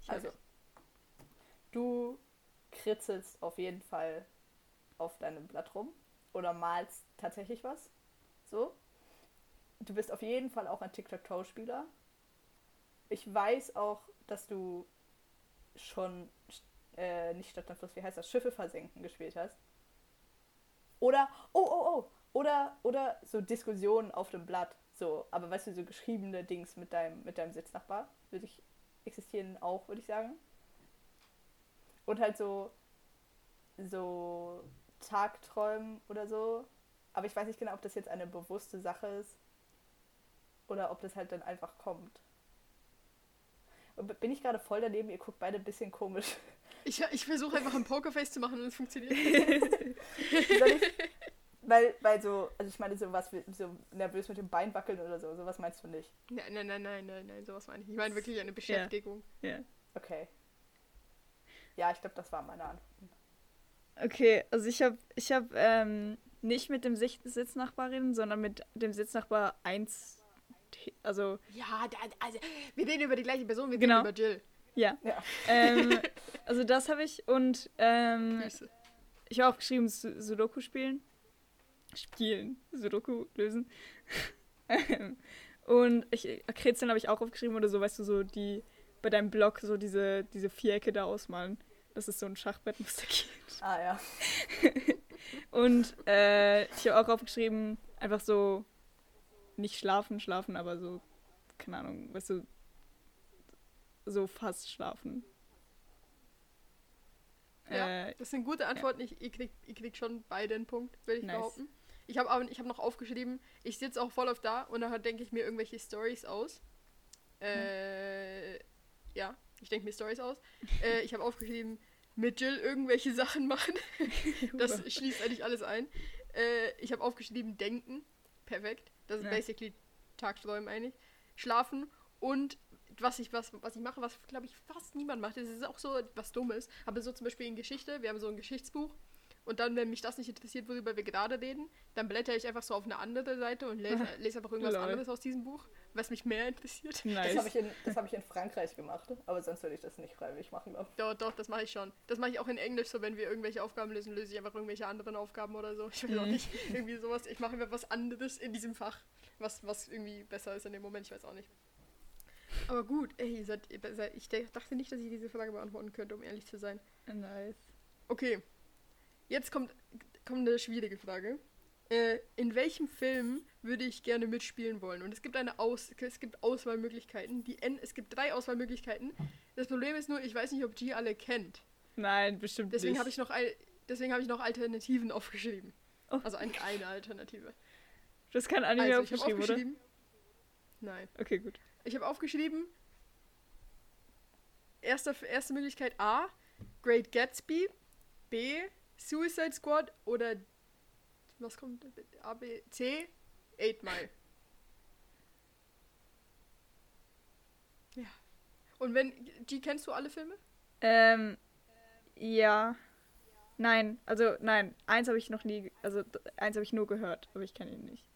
Ich Also. Du kritzelst auf jeden Fall auf deinem Blatt rum oder malst tatsächlich was. So. Du bist auf jeden Fall auch ein Tic-Tac-Toe-Spieler. Ich weiß auch, dass du schon äh, nicht Stadt und Fluss, wie heißt das, Schiffe versenken gespielt hast. Oder, oh, oh, oh, oder, oder so Diskussionen auf dem Blatt. So, aber weißt du, so geschriebene Dings mit deinem, mit deinem Sitznachbar, würde ich, existieren auch, würde ich sagen. Und halt so, so Tagträumen oder so. Aber ich weiß nicht genau, ob das jetzt eine bewusste Sache ist oder ob das halt dann einfach kommt. Bin ich gerade voll daneben? Ihr guckt beide ein bisschen komisch. Ich, ich versuche einfach ein Pokerface zu machen und es funktioniert. [laughs] Ich? Weil, weil so, also ich meine, so was wie so nervös mit dem Bein wackeln oder so, sowas meinst du nicht. Nein, nein, nein, nein, nein, nein, sowas meine ich. Ich meine wirklich eine Beschäftigung. Ja. Okay. Ja, ich glaube, das war meine Antwort. Okay, also ich habe ich hab, ähm, nicht mit dem Sich- Sitznachbar reden, sondern mit dem Sitznachbar 1. Also, Ja, da, also, wir reden über die gleiche Person, wir Genau. reden über Jill. ja. Ja. ähm, [laughs] also das habe ich und ähm, ich habe auch geschrieben, Su- Sudoku spielen. Spielen. Sudoku lösen. [laughs] Ähm, und ich, Kretzeln habe ich auch aufgeschrieben oder so, weißt du, so die bei deinem Blog so diese, diese Vierecke da ausmalen. Das ist so ein Schachbrettmuster geht. Ah ja. [laughs] Und äh, ich habe auch aufgeschrieben, einfach so nicht schlafen, schlafen, aber so, keine Ahnung, weißt du, so fast schlafen. Ja, Äh, das sind gute Antworten. Ich, ihr, kriegt, ihr kriegt schon beide einen Punkt, will ich Nice. behaupten. Ich habe ich hab noch aufgeschrieben, ich sitze auch voll auf da und dann denke ich mir irgendwelche Stories aus. Äh, ja, ich denke mir Stories aus. Äh, [laughs] ich habe aufgeschrieben, mit Jill irgendwelche Sachen machen. [laughs] das schließt eigentlich alles ein. Äh, ich habe aufgeschrieben, denken. Perfekt. Das ist Ja. basically Tagträumen eigentlich. Schlafen und was ich, was, was ich mache, was glaube ich fast niemand macht, das ist auch so was Dummes. Aber so zum Beispiel in Geschichte, wir haben so ein Geschichtsbuch und dann, wenn mich das nicht interessiert, worüber wir gerade reden, dann blätter ich einfach so auf eine andere Seite und lese, [laughs] lese einfach irgendwas Lol. anderes aus diesem Buch, was mich mehr interessiert. Das nice. habe ich, in- das hab ich in Frankreich gemacht, aber sonst würde ich das nicht freiwillig machen, glaube Doch, doch, das mache ich schon. Das mache ich auch in Englisch, so wenn wir irgendwelche Aufgaben lösen, löse ich einfach irgendwelche anderen Aufgaben oder so. Ich auch Mhm. nicht. Irgendwie sowas. Ich mache einfach was anderes in diesem Fach, was, was irgendwie besser ist in dem Moment, ich weiß auch nicht. Aber gut, ey, seid, seid, ich dachte nicht, dass ich diese Frage beantworten könnte, um ehrlich zu sein. nice. Okay, jetzt kommt, kommt eine schwierige Frage. Äh, in welchem Film würde ich gerne mitspielen wollen? Und es gibt eine Aus es gibt Auswahlmöglichkeiten. Die N es gibt drei Auswahlmöglichkeiten. Das Problem ist nur, ich weiß nicht, ob G alle kennt. Nein, bestimmt Deswegen nicht. habe ich noch deswegen habe ich noch Alternativen aufgeschrieben. Oh. Also ein, eine Alternative. Du hast kein Anime Also ich habe aufgeschrieben, oder? aufgeschrieben. Nein. Okay, gut. Ich habe aufgeschrieben. Erste, erste Möglichkeit A. Great Gatsby. B. Suicide Squad. Oder. Was kommt? A, B, C. Eight Mile. Ja. Und wenn. G, kennst du alle Filme? Ähm, ja. Nein, also nein, eins habe ich noch nie, also eins habe ich nur gehört, aber ich kenne ihn nicht.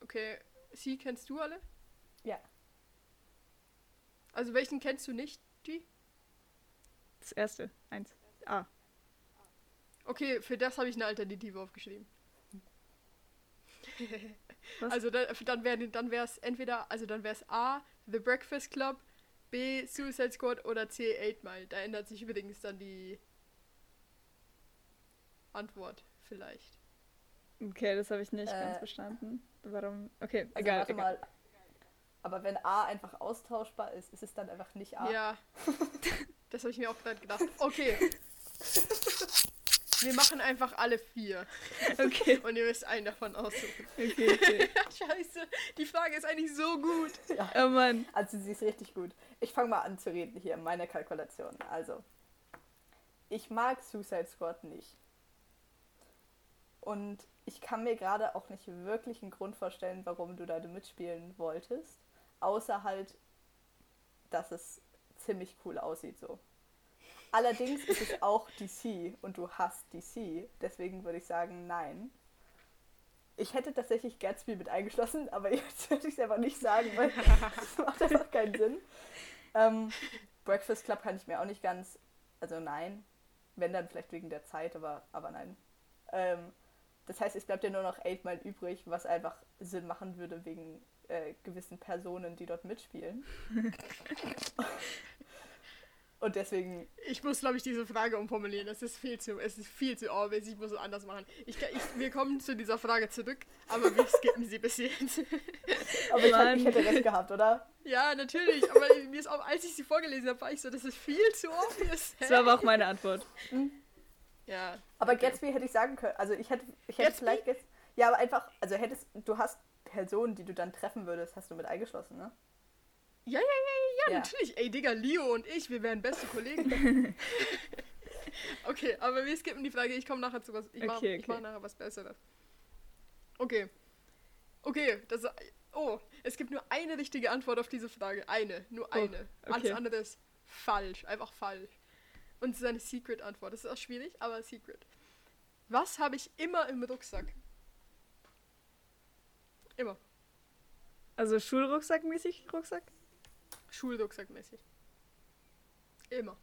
Okay. C, kennst du alle? Ja. Also welchen kennst du nicht, G? Das erste, eins. Ah, Okay, für das habe ich eine Alternative aufgeschrieben. [laughs] Was? Also dann, dann wäre dann es entweder, also dann wäre es A, The Breakfast Club, B, Suicide Squad oder C, 8 Mile. Da ändert sich übrigens dann die Antwort vielleicht. okay, das habe ich nicht Äh. ganz verstanden. Warum? Okay, Also egal. warte egal. mal. Aber wenn A einfach austauschbar ist, ist es dann einfach nicht A. Ja. [laughs] das habe ich mir auch gerade gedacht. Okay. [laughs] [laughs] Wir machen einfach alle vier. Okay. Und ihr müsst einen davon aussuchen. Okay, okay. [laughs] Scheiße, die Frage ist eigentlich so gut. Ja. Oh Mann. Also sie ist richtig gut. Ich fange mal an zu reden hier in meiner Kalkulation. Also, ich mag Suicide Squad nicht. Und ich kann mir gerade auch nicht wirklich einen Grund vorstellen, warum du da mitspielen wolltest. Außer halt, dass es ziemlich cool aussieht so. Allerdings ist es auch DC und du hast DC. Deswegen würde ich sagen, nein. Ich hätte tatsächlich Gatsby mit eingeschlossen, [laughs] aber jetzt würde ich es einfach nicht sagen, weil das macht einfach keinen Sinn. Ähm, Breakfast Club kann ich mir auch nicht ganz, also nein. Wenn dann vielleicht wegen der Zeit, aber, aber nein. Ähm, das heißt, es bleibt ja nur noch Eight Mile übrig, was einfach Sinn machen würde wegen äh, gewissen Personen, die dort mitspielen. [laughs] Und deswegen, Ich muss, glaube ich, diese Frage umformulieren. Das ist viel zu, es ist viel zu obvious. Ich muss es anders machen. Ich, ich, wir kommen zu dieser Frage zurück, aber wir skippen sie bis jetzt. [laughs] aber ich, Mann. ich hätte recht gehabt, oder? ja, natürlich. Aber mir ist auch, als ich sie vorgelesen habe, war ich so, das ist viel zu obvious. [laughs] Das war aber auch meine Antwort. Ja. Aber Gatsby hätte ich sagen können. Also ich hätte, ich hätte Gatsby? vielleicht Ja, aber einfach, also hättest, du hast Personen, die du dann treffen würdest, hast du mit eingeschlossen, ne? Ja, ja, ja, ja, ja, natürlich. Ey, Digga, Leo und ich, wir wären beste Kollegen. [laughs] okay, aber wir skippen die Frage. Ich komme nachher zu was. Ich mache Okay, mach nachher was Besseres. Okay. Okay, das. Oh, es gibt nur eine richtige Antwort auf diese Frage. Eine, nur eine. Alles okay. andere ist falsch. Einfach falsch. Und es ist eine Secret-Antwort. Das ist auch schwierig, aber Secret. Was habe ich immer im Rucksack? Immer. Also Schulrucksack-mäßig Rucksack? Schulrucksackmäßig. Immer.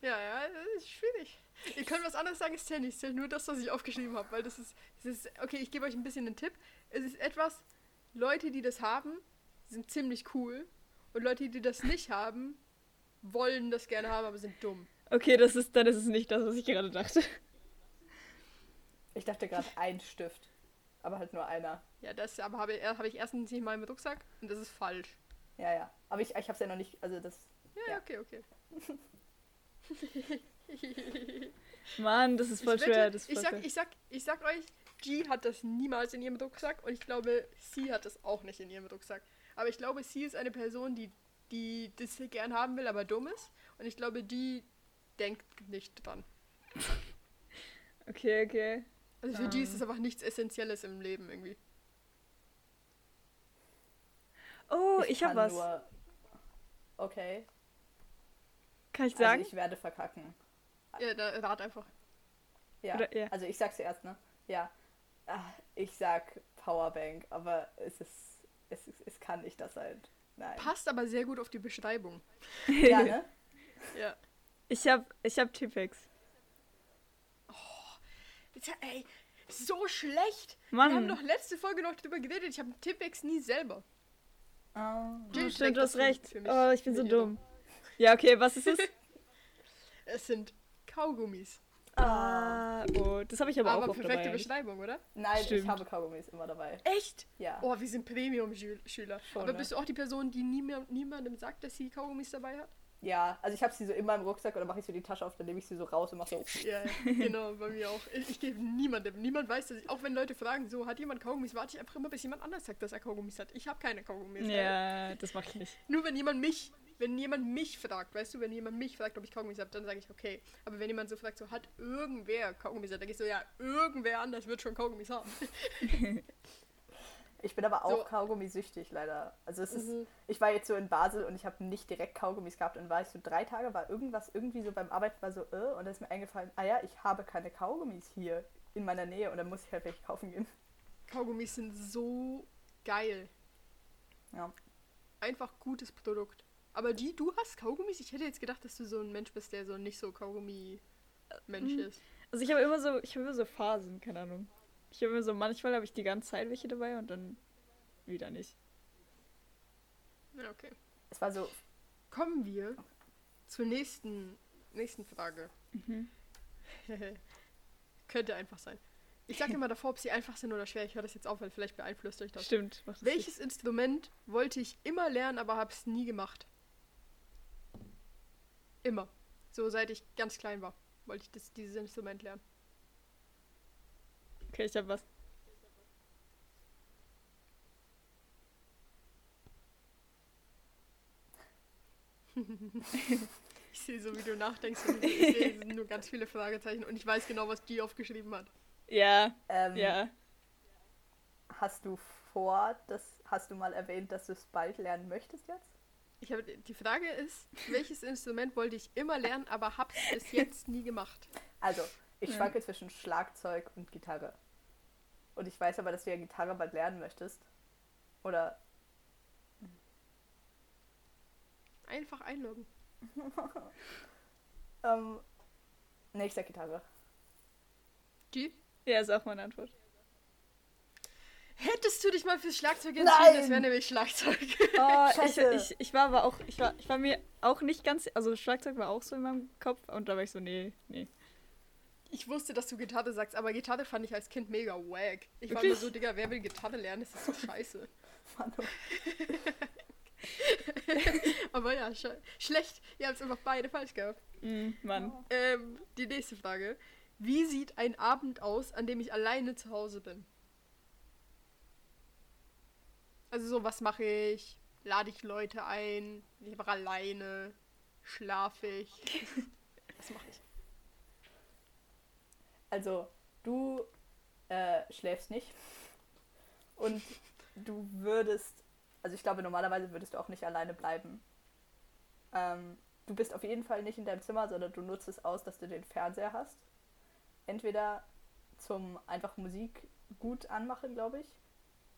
Ja, ja, das ist schwierig. Ihr könnt was anderes sagen, es zählt nicht. Es zählt nur das, was ich aufgeschrieben habe, weil das ist, das ist. Okay, ich gebe euch ein bisschen einen Tipp. Es ist etwas, Leute, die das haben, sind ziemlich cool. Und Leute, die das nicht haben, wollen das gerne haben, aber sind dumm. Okay, das ist, dann ist es nicht das, was ich gerade dachte. Ich dachte gerade ein Stift. Aber halt nur einer. Ja, das aber habe, habe ich erstens nicht mal im Rucksack und das ist falsch. Ja, ja. Aber ich, ich hab's ja noch nicht, also das. Ja, Ja. okay, okay. [laughs] Mann, das ist voll ich schwer. wette, das ist ich, voll sag, schwer. ich, sag, ich sag euch, G hat das niemals in ihrem Rucksack und ich glaube, sie hat das auch nicht in ihrem Rucksack. Aber ich glaube, sie ist eine Person, die, die das gern haben will, aber dumm ist. Und ich glaube, die denkt nicht dran. [laughs] Okay, okay. Also für die ist Ähm. es einfach nichts Essentielles im Leben irgendwie. Oh, ich, hab kann was. Nur... Okay. Kann ich sagen? Also ich werde verkacken. Ja, da rat einfach. Ja. Oder- ja. Also ich sag's zuerst, ne? Ja. Ah, Ich sag Powerbank, aber es ist. Es, ist, es kann nicht das sein. Nein. Passt aber sehr gut auf die Beschreibung. Ja, [laughs] ne? Ja. ich hab, ich hab Tippex. Ey, so schlecht. Wir haben Mann. doch letzte Folge noch drüber geredet. Ich habe Tippex nie selber. Oh. Oh, stimmt, du hast recht. Oh, ich bin so dumm. Ja, okay, was ist es? [laughs] Es sind Kaugummis. ah, oh, das habe ich aber, Aber, auch oft perfekte dabei. Beschreibung, oder? Nein, Stimmt. ich habe Kaugummis immer dabei. Echt? Ja. Oh, wir sind Premium-Schüler. Schon, Aber ne? bist du auch die Person, die niemand, niemandem sagt, dass sie Kaugummis dabei hat? Ja, also ich habe sie so in meinem Rucksack oder mache ich so die Tasche auf, dann nehme ich sie so raus und mache so. [laughs] Ja, genau, bei mir auch. Ich, ich gebe niemandem. Niemand weiß, dass ich. Auch wenn Leute fragen, so, hat jemand Kaugummis, warte ich einfach immer, bis jemand anders sagt, dass er Kaugummis hat. Ich habe keine Kaugummis. Ja, das mache ich nicht. Nur wenn jemand mich, wenn jemand mich fragt, weißt du, wenn jemand mich fragt, ob ich Kaugummis habe, dann sage ich okay. Aber wenn jemand so fragt, so hat irgendwer Kaugummis, dann denke ich so, ja, irgendwer anders wird schon Kaugummis haben. [laughs] [laughs] Ich bin aber auch So. Kaugummisüchtig leider. Also es ist, Mhm. ich war jetzt so in Basel und ich habe nicht direkt Kaugummis gehabt und war ich so drei Tage, war irgendwas irgendwie so beim Arbeiten war so, äh, und dann ist mir eingefallen, ah ja, ich habe keine Kaugummis hier in meiner Nähe und dann muss ich halt welche kaufen gehen. Kaugummis sind so geil. Ja. Einfach gutes Produkt. Aber die, du hast Kaugummis? Ich hätte jetzt gedacht, dass du so ein Mensch bist, der so nicht so Kaugummi-Mensch Mhm. ist. Also ich habe immer so, ich habe immer so Phasen, keine Ahnung. Ich habe immer so, manchmal habe ich die ganze Zeit welche dabei und dann wieder nicht. Okay. Es war so, Kommen wir zur nächsten, nächsten Frage. Mhm. [laughs] Könnte einfach sein. Ich sage immer davor, ob sie einfach sind oder schwer. Ich höre das jetzt auf, weil vielleicht beeinflusst euch das. Stimmt. das Welches Instrument wollte ich immer lernen, aber habe es nie gemacht? Immer. So seit ich ganz klein war, wollte ich das, dieses Instrument lernen. Okay, ich hab was. [laughs] Ich sehe so, wie du nachdenkst und ich sehe nur ganz viele Fragezeichen und ich weiß genau, was die aufgeschrieben hat. Ja, Ähm, ja. Hast du vor, das hast du mal erwähnt, dass du es bald lernen möchtest jetzt? Ich habe die Frage ist, welches Instrument wollte ich immer lernen, aber hab's bis jetzt [laughs] nie gemacht. Also, ich Ja. schwanke zwischen Schlagzeug und Gitarre. Und ich weiß aber, dass du ja Gitarre bald lernen möchtest. Oder Einfach einloggen. [laughs] ähm, nee, ich sag Gitarre. Die? Ja, ist auch meine Antwort. Hättest du dich mal fürs Schlagzeug Nein! entschieden, das wäre nämlich Schlagzeug. Oh, [laughs] ich, Scheiße. ich, ich war aber auch, ich war, ich war mir auch nicht ganz, also Schlagzeug war auch so in meinem Kopf und da war ich so, nee, nee. Ich wusste, dass du Gitarre sagst, aber Gitarre fand ich als Kind mega wack. Ich war Wirklich? immer so, Digga, wer will Gitarre lernen? Das ist so scheiße. [laughs] Manu. [laughs] Aber ja, sch schlecht. Ihr habt es einfach beide falsch gehabt. Mm, Mann. Ähm, die nächste Frage. Wie sieht ein Abend aus, an dem ich alleine zu Hause bin? Also so, was mache ich? Lade ich Leute ein? Einfach alleine? Schlafe ich? [laughs] was mache ich? Also, du äh, schläfst nicht. Und du würdest, also ich glaube, normalerweise würdest du auch nicht alleine bleiben. Ähm, du bist auf jeden Fall nicht in deinem Zimmer, sondern du nutzt es aus, dass du den Fernseher hast. Entweder zum einfach Musik gut anmachen, glaube ich.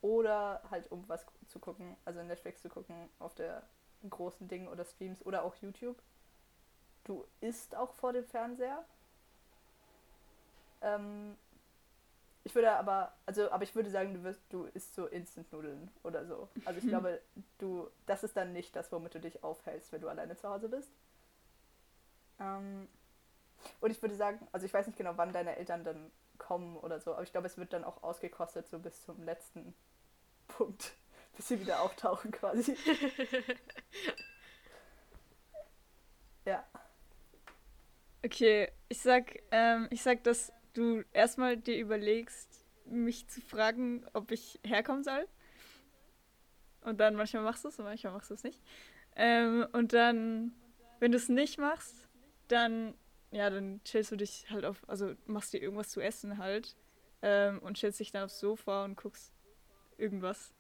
Oder halt um was zu gucken, also Netflix zu gucken auf der großen Dingen oder Streams oder auch YouTube. Du isst auch vor dem Fernseher. Ähm, ich würde aber, also, aber ich würde sagen, du wirst, du isst so Instant-Nudeln oder so. Also ich glaube, du, das ist dann nicht das, womit du dich aufhältst, wenn du alleine zu Hause bist. Ähm, und ich würde sagen, also ich weiß nicht genau, wann deine Eltern dann kommen oder so, aber ich glaube, es wird dann auch ausgekostet, so bis zum letzten Punkt, [laughs] bis sie wieder auftauchen quasi. [laughs] ja. Okay, ich sag, ähm, ich sag, dass du erstmal dir überlegst, mich zu fragen, ob ich herkommen soll. Und dann manchmal machst du es und manchmal machst du es nicht. Ähm, und dann, wenn du es nicht machst, dann, ja, dann chillst du dich halt auf, also machst dir irgendwas zu essen halt. Ähm, und chillst dich dann aufs Sofa und guckst irgendwas.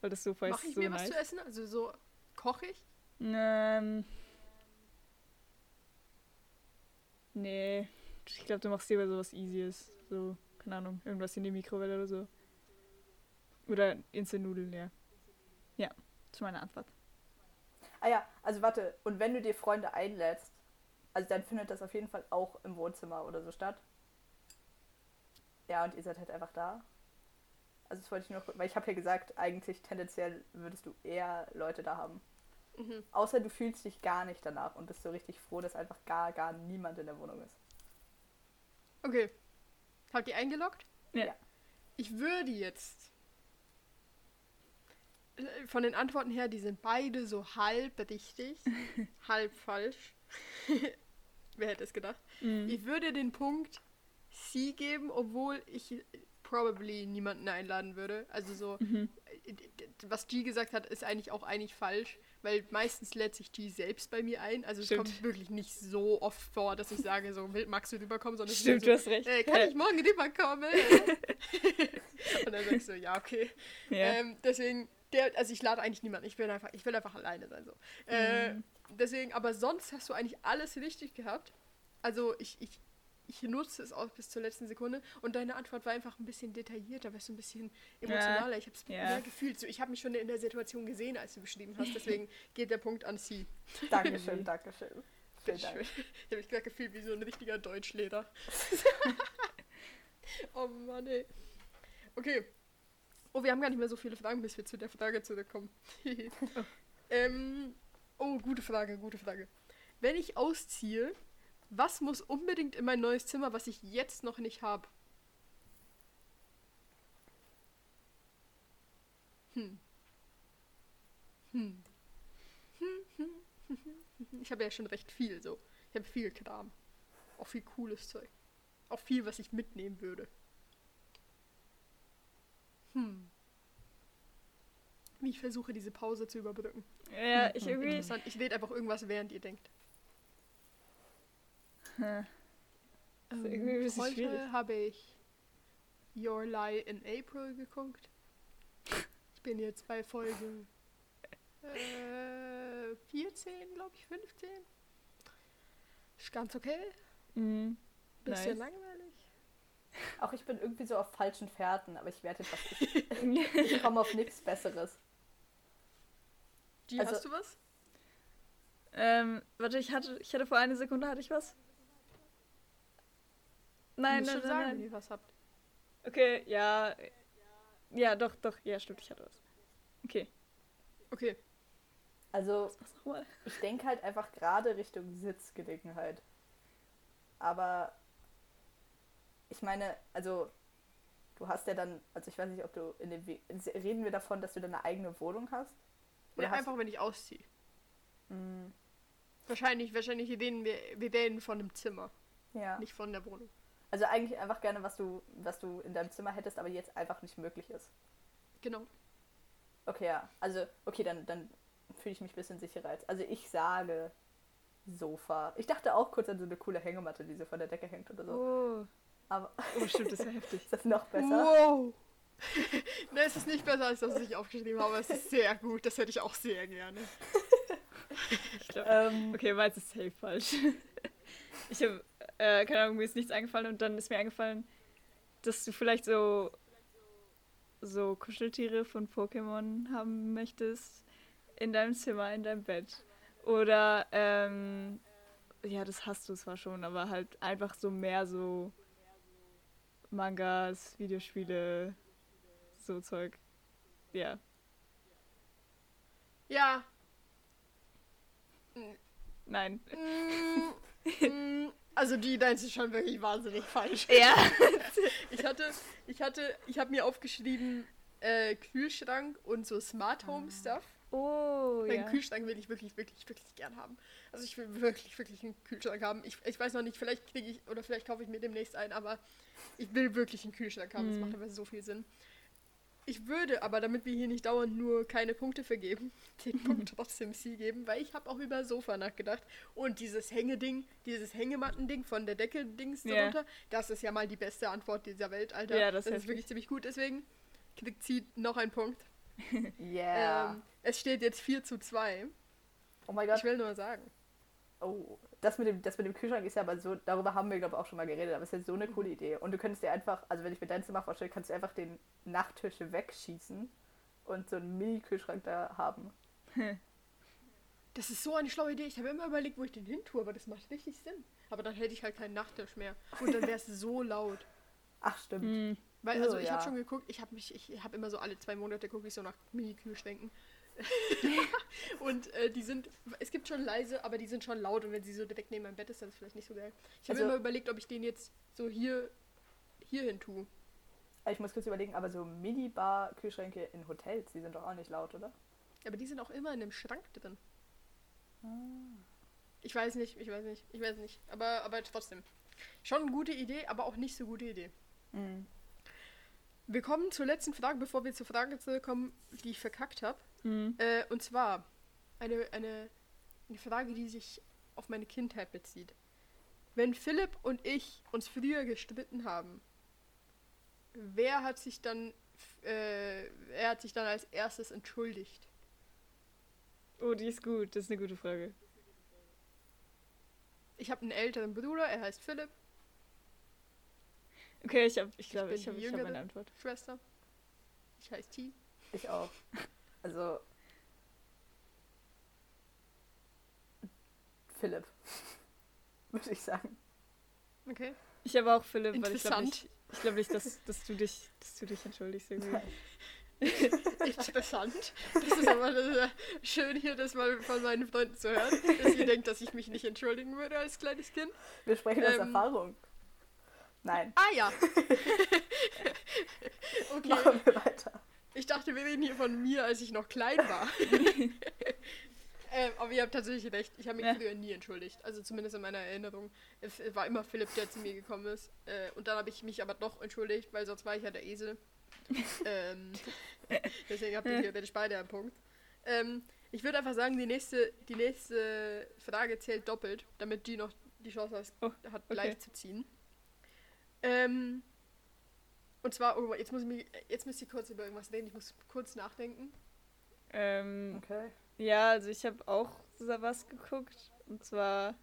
Weil das Sofa Mache ist ich so mir nice. was zu essen? Also so, koche ich? Ähm. Nee. Ich glaube, du machst lieber sowas Easyes. So, keine Ahnung, irgendwas in die Mikrowelle oder so. Oder Instant-Nudeln, ja. Ja, das ist meine Antwort. Ah ja, also warte, und wenn du dir Freunde einlädst, also dann findet das auf jeden Fall auch im Wohnzimmer oder so statt. Ja, und ihr seid halt einfach da. Also das wollte ich noch, weil ich habe ja gesagt, eigentlich tendenziell würdest du eher Leute da haben. Mhm. Außer du fühlst dich gar nicht danach und bist so richtig froh, dass einfach gar, gar niemand in der Wohnung ist. Okay. Habt ihr eingeloggt? Ja. Ich würde jetzt. äh, Von den Antworten her, die sind beide so halb richtig, [laughs] halb falsch. [laughs] Wer hätte es gedacht? Mhm. Ich würde den Punkt C geben, obwohl ich probably niemanden einladen würde. Also so, Mhm. äh, was G gesagt hat, ist eigentlich auch eigentlich falsch, weil meistens lädt sich G selbst bei mir ein. Also es Stimmt. kommt wirklich nicht so oft vor, dass ich sage, so, will, magst du rüberkommen, sondern Stimmt, so, du hast recht. äh, kann ich morgen rüberkommen? [laughs] Und dann sagst du, ja, okay. ja. Ähm, deswegen, der, also ich lade eigentlich niemanden. Ich will einfach, ich will einfach alleine sein. So. Äh, Mhm. deswegen, aber sonst hast du eigentlich alles richtig gehabt. Also ich, ich, ich nutze es auch bis zur letzten Sekunde und deine Antwort war einfach ein bisschen detaillierter, weißt du, ein bisschen emotionaler. Ich habe es Ja. mehr gefühlt. So, ich habe mich schon in der Situation gesehen, als du beschrieben hast. Deswegen [laughs] geht der Punkt an sie. Dankeschön, [laughs] Dankeschön. Vielen Dank. [laughs] Ich habe mich gerade gefühlt wie so ein richtiger Deutschlehrer. oh Mann, ey. Okay. Oh, wir haben gar nicht mehr so viele Fragen, bis wir zu der Frage zurückkommen. ähm, oh, gute Frage, gute Frage. Wenn ich ausziehe, was muss unbedingt in mein neues Zimmer, was ich jetzt noch nicht habe? Hm. Hm. Hm, hm, hm, hm. Ich habe ja schon recht viel so. Ich habe viel Kram. Auch viel cooles Zeug. Auch viel, was ich mitnehmen würde. Hm. Wie ich versuche, diese Pause zu überbrücken. Ja, ich irgendwie. Interessant. Ich rede einfach irgendwas, während ihr denkt. Hm. Bisschen heute schwierig. habe ich Your Lie in April geguckt. Ich bin jetzt bei Folge äh, 14, glaube ich, 15. Ist ganz okay. Mhm. Bisschen Nice. langweilig. Auch ich bin irgendwie so auf falschen Fährten, aber ich werde etwas. Ich, [laughs] ich komme auf nichts Besseres. Die, Also- hast du was? ähm, warte, ich hatte, ich hatte vor einer Sekunde hatte ich was? Nein, nein, du nein, sagen, nein. wenn ihr was habt. Okay, ja. Ja, doch, doch, ja, stimmt, ich hatte was. Okay. Okay. Also, ich denke halt einfach gerade Richtung Sitzgelegenheit. Aber ich meine, also du hast ja dann, also ich weiß nicht, ob du in dem We reden wir davon, dass du deine eigene Wohnung hast? Oder Ja, hast einfach, wenn ich ausziehe. Mm, Wahrscheinlich, wahrscheinlich reden wir, wir reden von einem Zimmer, ja. nicht von der Wohnung. Also eigentlich einfach gerne, was du, was du in deinem Zimmer hättest, aber jetzt einfach nicht möglich ist. Genau. Okay, ja. Also, okay, dann, dann fühle ich mich ein bisschen sicherer jetzt. Also ich sage Sofa. Ich dachte auch kurz an so eine coole Hängematte, die so von der Decke hängt oder so. Oh. Aber [laughs] oh, stimmt, das ist ja heftig. ist das noch besser? Wow! [laughs] ne, es ist nicht besser, als das, was ich aufgeschrieben habe. Es ist sehr gut. Das hätte ich auch sehr gerne. Ich glaub, Ähm, okay, meins ist safe falsch. [laughs] Ich habe, äh, keine Ahnung, mir ist nichts eingefallen und dann ist mir eingefallen, dass du vielleicht so so Kuscheltiere von Pokémon haben möchtest in deinem Zimmer, in deinem Bett. Oder, ähm, ja, das hast du zwar schon, aber halt einfach so mehr so Mangas, Videospiele, so Zeug. Ja. Ja. Nein. Mm, mm, also die deins ist schon wirklich wahnsinnig falsch. Ja. [laughs] Ich hatte, ich hatte, ich habe mir aufgeschrieben, äh, Kühlschrank und so Smart Home Stuff. Oh, Meinen ja. Kühlschrank will ich wirklich, wirklich, wirklich gern haben. Also ich will wirklich, wirklich einen Kühlschrank haben. Ich, ich weiß noch nicht, vielleicht kriege ich, oder vielleicht kaufe ich mir demnächst einen, aber ich will wirklich einen Kühlschrank haben. Das Mhm. macht aber so viel Sinn. Ich würde aber, damit wir hier nicht dauernd nur keine Punkte vergeben, [laughs] den Punkt [laughs] trotzdem C geben, weil ich habe auch über Sofa nachgedacht. Und dieses Hängeding, dieses Hängemattending von der Decke-Dings Ja. darunter, das ist ja mal die beste Antwort dieser Welt, Alter. Ja, das ist ist wirklich ziemlich gut. Deswegen kriegt sie noch einen Punkt. [laughs] yeah. Ähm, es steht jetzt 4 zu 2. oh mein Gott. Ich will nur sagen. Oh, das mit, dem, das mit dem Kühlschrank ist ja aber so, darüber haben wir, glaube ich, auch schon mal geredet, aber es ist ja so eine coole Idee. Und du könntest dir einfach, also wenn ich mir dein Zimmer vorstelle, kannst du einfach den Nachttisch wegschießen und so einen Mini-Kühlschrank da haben. [laughs] Das ist so eine schlaue Idee. Ich habe immer überlegt, wo ich den hin tue, aber das macht richtig Sinn. Aber dann hätte ich halt keinen Nachttisch mehr. Und dann wäre es so [laughs] laut. Ach, stimmt. Hm. Weil, Oh, also ich ja. habe schon geguckt, ich habe mich, ich habe immer so alle zwei Monate gucke ich so nach Mini-Kühlschränken. [laughs] und äh, die sind, es gibt schon leise, aber die sind schon laut und wenn sie so direkt neben meinem Bett ist, dann ist das vielleicht nicht so geil. Ich habe Also- immer überlegt, ob ich den jetzt so hier, hier hin tue. Ich muss kurz überlegen, aber so Minibar-Kühlschränke in Hotels, die sind doch auch nicht laut, oder? Aber die sind auch immer in einem Schrank drin. Ah. Ich weiß nicht, ich weiß nicht, ich weiß nicht. Aber, aber trotzdem. Schon eine gute Idee, aber auch nicht so gute Idee. Mhm. Wir kommen zur letzten Frage, bevor wir zur Frage zurückkommen, die ich verkackt habe. Hm. Äh, und zwar eine, eine, eine Frage, die sich auf meine Kindheit bezieht. Wenn Philipp und ich uns früher gestritten haben, wer hat sich dann, äh, wer hat sich dann als erstes entschuldigt? Oh, die ist gut. Das ist eine gute Frage. Ich habe einen älteren Bruder, er heißt Philipp, Okay, ich habe, ich glaube, bin ich habe ich hab Jüngere. eine Antwort. Schwester. Ich heiße T. Ich auch. Also. Philipp. [laughs] Würde ich sagen. Okay. Ich habe auch Philipp, weil ich glaube nicht, ich glaube nicht, dass, dass du dich, dass du dich entschuldigst irgendwie. [laughs] Interessant. Das ist aber das ist ja schön hier, das mal von meinen Freunden zu hören, dass ihr denkt, dass ich mich nicht entschuldigen würde als kleines Kind. Wir sprechen aus Ähm. Erfahrung. Nein. Ah ja. [laughs] okay. Machen wir weiter. Ich dachte, wir reden hier von mir, als ich noch klein war. [laughs] [laughs] ähm, aber ihr habt tatsächlich recht. Ich habe mich Ja. früher nie entschuldigt. Also zumindest in meiner Erinnerung. Es war immer Philipp, der zu mir gekommen ist. Äh, und dann habe ich mich aber doch entschuldigt, weil sonst war ich ja der Esel. [laughs] ähm, deswegen habt ihr ich beide einen Punkt. Ähm, ich würde einfach sagen, die nächste, die nächste Frage zählt doppelt, damit die noch die Chance hat, Oh, hat okay. gleich zu ziehen. Ähm, und zwar, oh, jetzt muss ich mich, jetzt müsst ihr kurz über irgendwas reden. Ich muss kurz nachdenken. Ähm, Okay. ja, also ich habe auch so was geguckt. Und zwar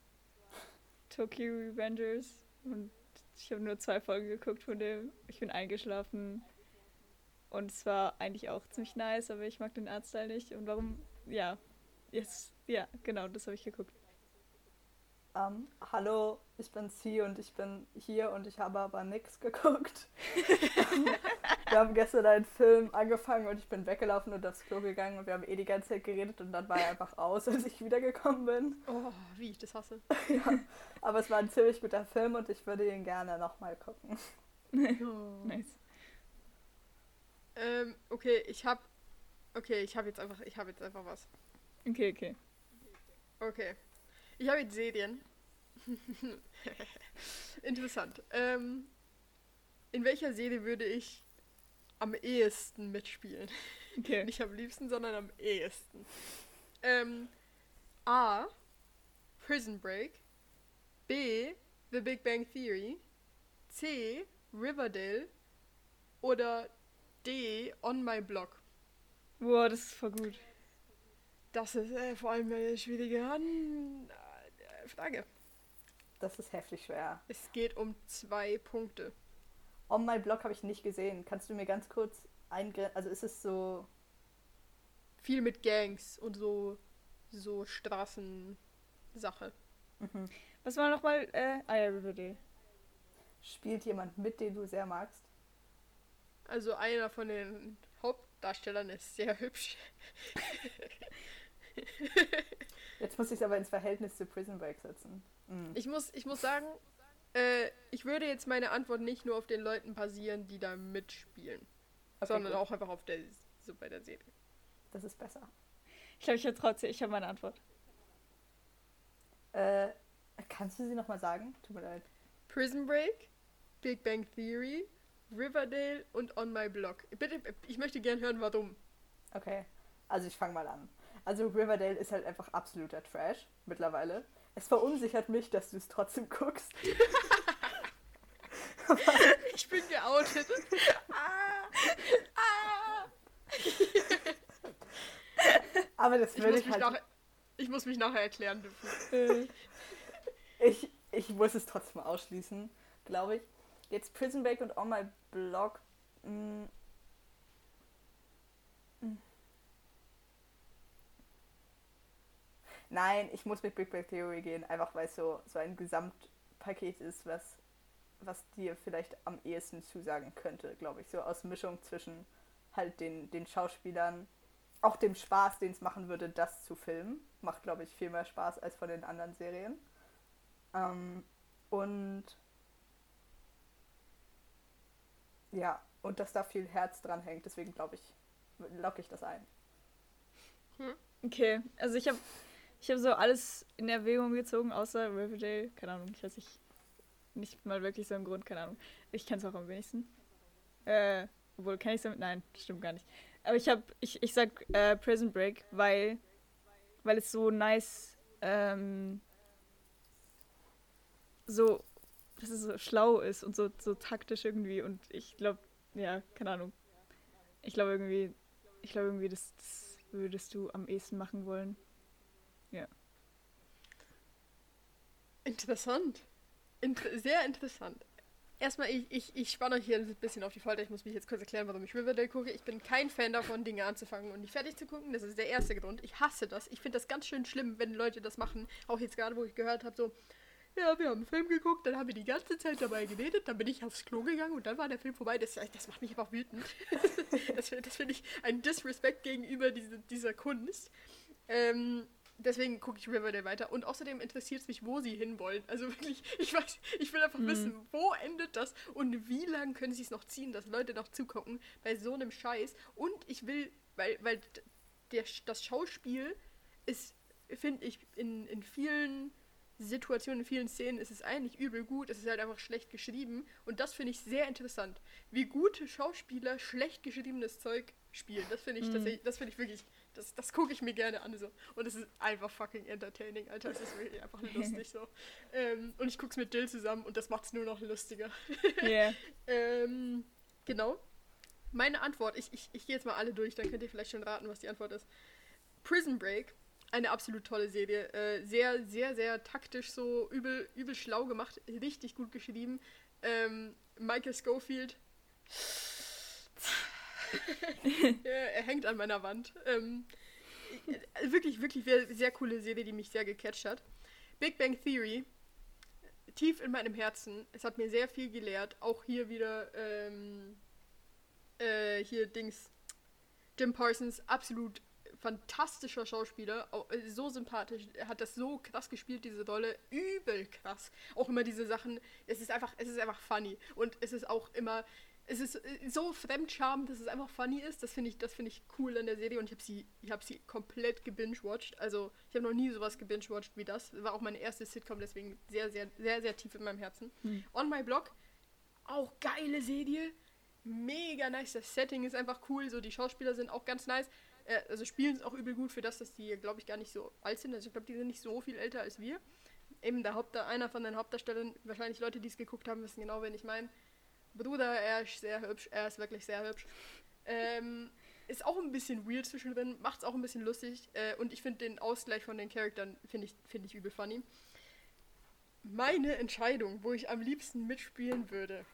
Tokyo Revengers. Und ich habe nur zwei Folgen geguckt von dem. Ich bin eingeschlafen. Und es war eigentlich auch ziemlich nice, aber ich mag den Artstyle nicht. Und warum? Ja. Jetzt, ja, genau, das habe ich geguckt. Ähm, hallo, ich bin C und ich bin hier und ich habe aber nichts geguckt. [laughs] wir haben gestern einen Film angefangen und ich bin weggelaufen und aufs Klo gegangen und wir haben eh die ganze Zeit geredet und dann war er einfach aus, als ich wiedergekommen bin. Oh, wie ich das hasse. [laughs] ja, aber es war ein ziemlich guter Film und ich würde ihn gerne nochmal gucken. Oh. Nice. Ähm, okay, ich hab. Okay, ich habe jetzt einfach, ich habe jetzt einfach was. Okay, okay. Okay. Ich habe jetzt Serien. [laughs] Interessant. Ähm, in welcher Serie würde ich am ehesten mitspielen? Okay. Nicht am liebsten, sondern am ehesten. Ähm, A. Prison Break. B. The Big Bang Theory. C. Riverdale. Oder D. On My Block. Boah, das ist voll gut. Das ist äh, vor allem eine schwierige An äh, Frage. Das ist heftig schwer. Es geht um zwei Punkte. On My Blog habe ich nicht gesehen. Kannst du mir ganz kurz eingrenzen? Also ist es so. Viel mit Gangs und so, so Straßensache. Mhm. Was war nochmal? Äh, ah Riverdale. Spielt jemand mit, den du sehr magst? Also einer von den Hauptdarstellern ist sehr hübsch. [laughs] Jetzt muss ich es aber ins Verhältnis zu Prison Break setzen. Mhm. Ich muss, ich muss sagen, äh, ich würde jetzt meine Antwort nicht nur auf den Leuten basieren, die da mitspielen, Okay, sondern gut. auch einfach auf der, so bei der Serie. Das ist besser. Ich glaube, ich habe trotzdem, ich habe meine Antwort. Äh, kannst du sie nochmal sagen? Tut mir leid. Prison Break, Big Bang Theory, Riverdale und On My Block. Bitte, ich möchte gern hören, warum. Okay. Also ich fange mal an. Also Riverdale ist halt einfach absoluter Trash mittlerweile. Es verunsichert mich, dass du es trotzdem guckst. [laughs] Ich bin geoutet. ah, ah. Aber das Ich, würde muss ich mich halt. nachher, ich muss mich nachher erklären dürfen. Äh, Ich, ich muss es trotzdem ausschließen, glaube ich. Jetzt Prison Break und On My Blog. Mh. Nein, ich muss mit Big Bang Theory gehen, einfach weil es so, so ein Gesamtpaket ist, was, was dir vielleicht am ehesten zusagen könnte, glaube ich. So aus Mischung zwischen halt den, den Schauspielern, auch dem Spaß, den es machen würde, das zu filmen. Macht, glaube ich, viel mehr Spaß als von den anderen Serien. Ähm, und ja, und dass da viel Herz dran hängt, deswegen glaube ich, locke ich das ein. okay, also ich habe ich hab so alles in Erwägung gezogen, außer Riverdale. Keine Ahnung, ich weiß nicht, nicht mal wirklich so einen Grund, keine Ahnung. Ich kenne es auch am wenigsten. Äh, obwohl, kenne ich es damit? Nein, stimmt gar nicht. Aber ich habe, ich, ich sag äh, Prison Break, weil, weil es so nice, ähm, so, dass es so schlau ist und so, so taktisch irgendwie. Und ich glaube, ja, keine Ahnung. Ich glaube irgendwie, ich glaube irgendwie, das, das würdest du am ehesten machen wollen. Interessant. Inter sehr interessant. Erstmal, ich, ich, ich spanne euch hier ein bisschen auf die Folter. Ich muss mich jetzt kurz erklären, warum ich Riverdale gucke. Ich bin kein Fan davon, Dinge anzufangen und nicht fertig zu gucken. Das ist der erste Grund. Ich hasse das. Ich finde das ganz schön schlimm, wenn Leute das machen. Auch jetzt gerade, wo ich gehört habe, so, ja, wir haben einen Film geguckt, dann haben wir die ganze Zeit dabei geredet, dann bin ich aufs Klo gegangen und dann war der Film vorbei. Das, das macht mich einfach wütend. [laughs] das das finde ich ein Disrespect gegenüber diese, dieser Kunst. Ähm, deswegen gucke ich Riverdale weiter. Und außerdem interessiert es mich, wo sie hinwollen. Also wirklich, [laughs] ich weiß, ich will einfach Hm. wissen, wo endet das und wie lange können sie es noch ziehen, dass Leute noch zugucken bei so einem Scheiß. Und ich will, weil, weil der, das Schauspiel ist finde ich, in, in vielen Situationen, in vielen Szenen ist es eigentlich übel gut, es ist halt einfach schlecht geschrieben. Und das finde ich sehr interessant. Wie gute Schauspieler schlecht geschriebenes Zeug spielen. Das finde ich Mhm. tatsächlich, das finde ich wirklich, das, das gucke ich mir gerne an. So. Und es ist einfach fucking entertaining, Alter. Es ist wirklich einfach lustig so. [laughs] Ähm, und ich gucke es mit Dill zusammen und das macht es nur noch lustiger. [laughs] Ja. Ähm, genau. Meine Antwort, ich, ich, ich gehe jetzt mal alle durch, dann könnt ihr vielleicht schon raten, was die Antwort ist. Prison Break, eine absolut tolle Serie. Äh, sehr, sehr, sehr taktisch so, übel, übel schlau gemacht, richtig gut geschrieben. Ähm, Michael Schofield. [laughs] er hängt an meiner Wand. Ähm, äh, wirklich, wirklich sehr, coole Serie, die mich sehr gecatcht hat. Big Bang Theory, tief in meinem Herzen. Es hat mir sehr viel gelehrt. Auch hier wieder, ähm, äh, hier Dings, Jim Parsons, absolut fantastischer Schauspieler, au- äh, so sympathisch, er hat das so krass gespielt, diese Rolle, übel krass. Auch immer diese Sachen, es ist einfach, es ist einfach funny und es ist auch immer, es ist äh, so fremdscham, dass es einfach funny ist. Das finde ich, das finde ich cool an der Serie und ich habe sie, ich habe sie komplett gebingewatcht. Also ich habe noch nie sowas gebingewatcht wie das. War auch meine erste Sitcom, deswegen sehr, sehr, sehr, sehr tief in meinem Herzen. Hm. On My Block, auch geile Serie, mega nice. Das Setting ist einfach cool, so die Schauspieler sind auch ganz nice. Äh, also spielen es auch übel gut für das, dass die, glaube ich, gar nicht so alt sind. Also ich glaube, die sind nicht so viel älter als wir. Eben der Haupt einer von den Hauptdarstellern, wahrscheinlich Leute, die es geguckt haben, wissen genau, wen ich meine. Bruder, er ist sehr hübsch, er ist wirklich sehr hübsch. Ähm, ist auch ein bisschen weird zwischendrin, macht es auch ein bisschen lustig. Äh, und ich finde den Ausgleich von den Charakteren, finde ich, find ich übel funny. Meine Entscheidung, wo ich am liebsten mitspielen würde,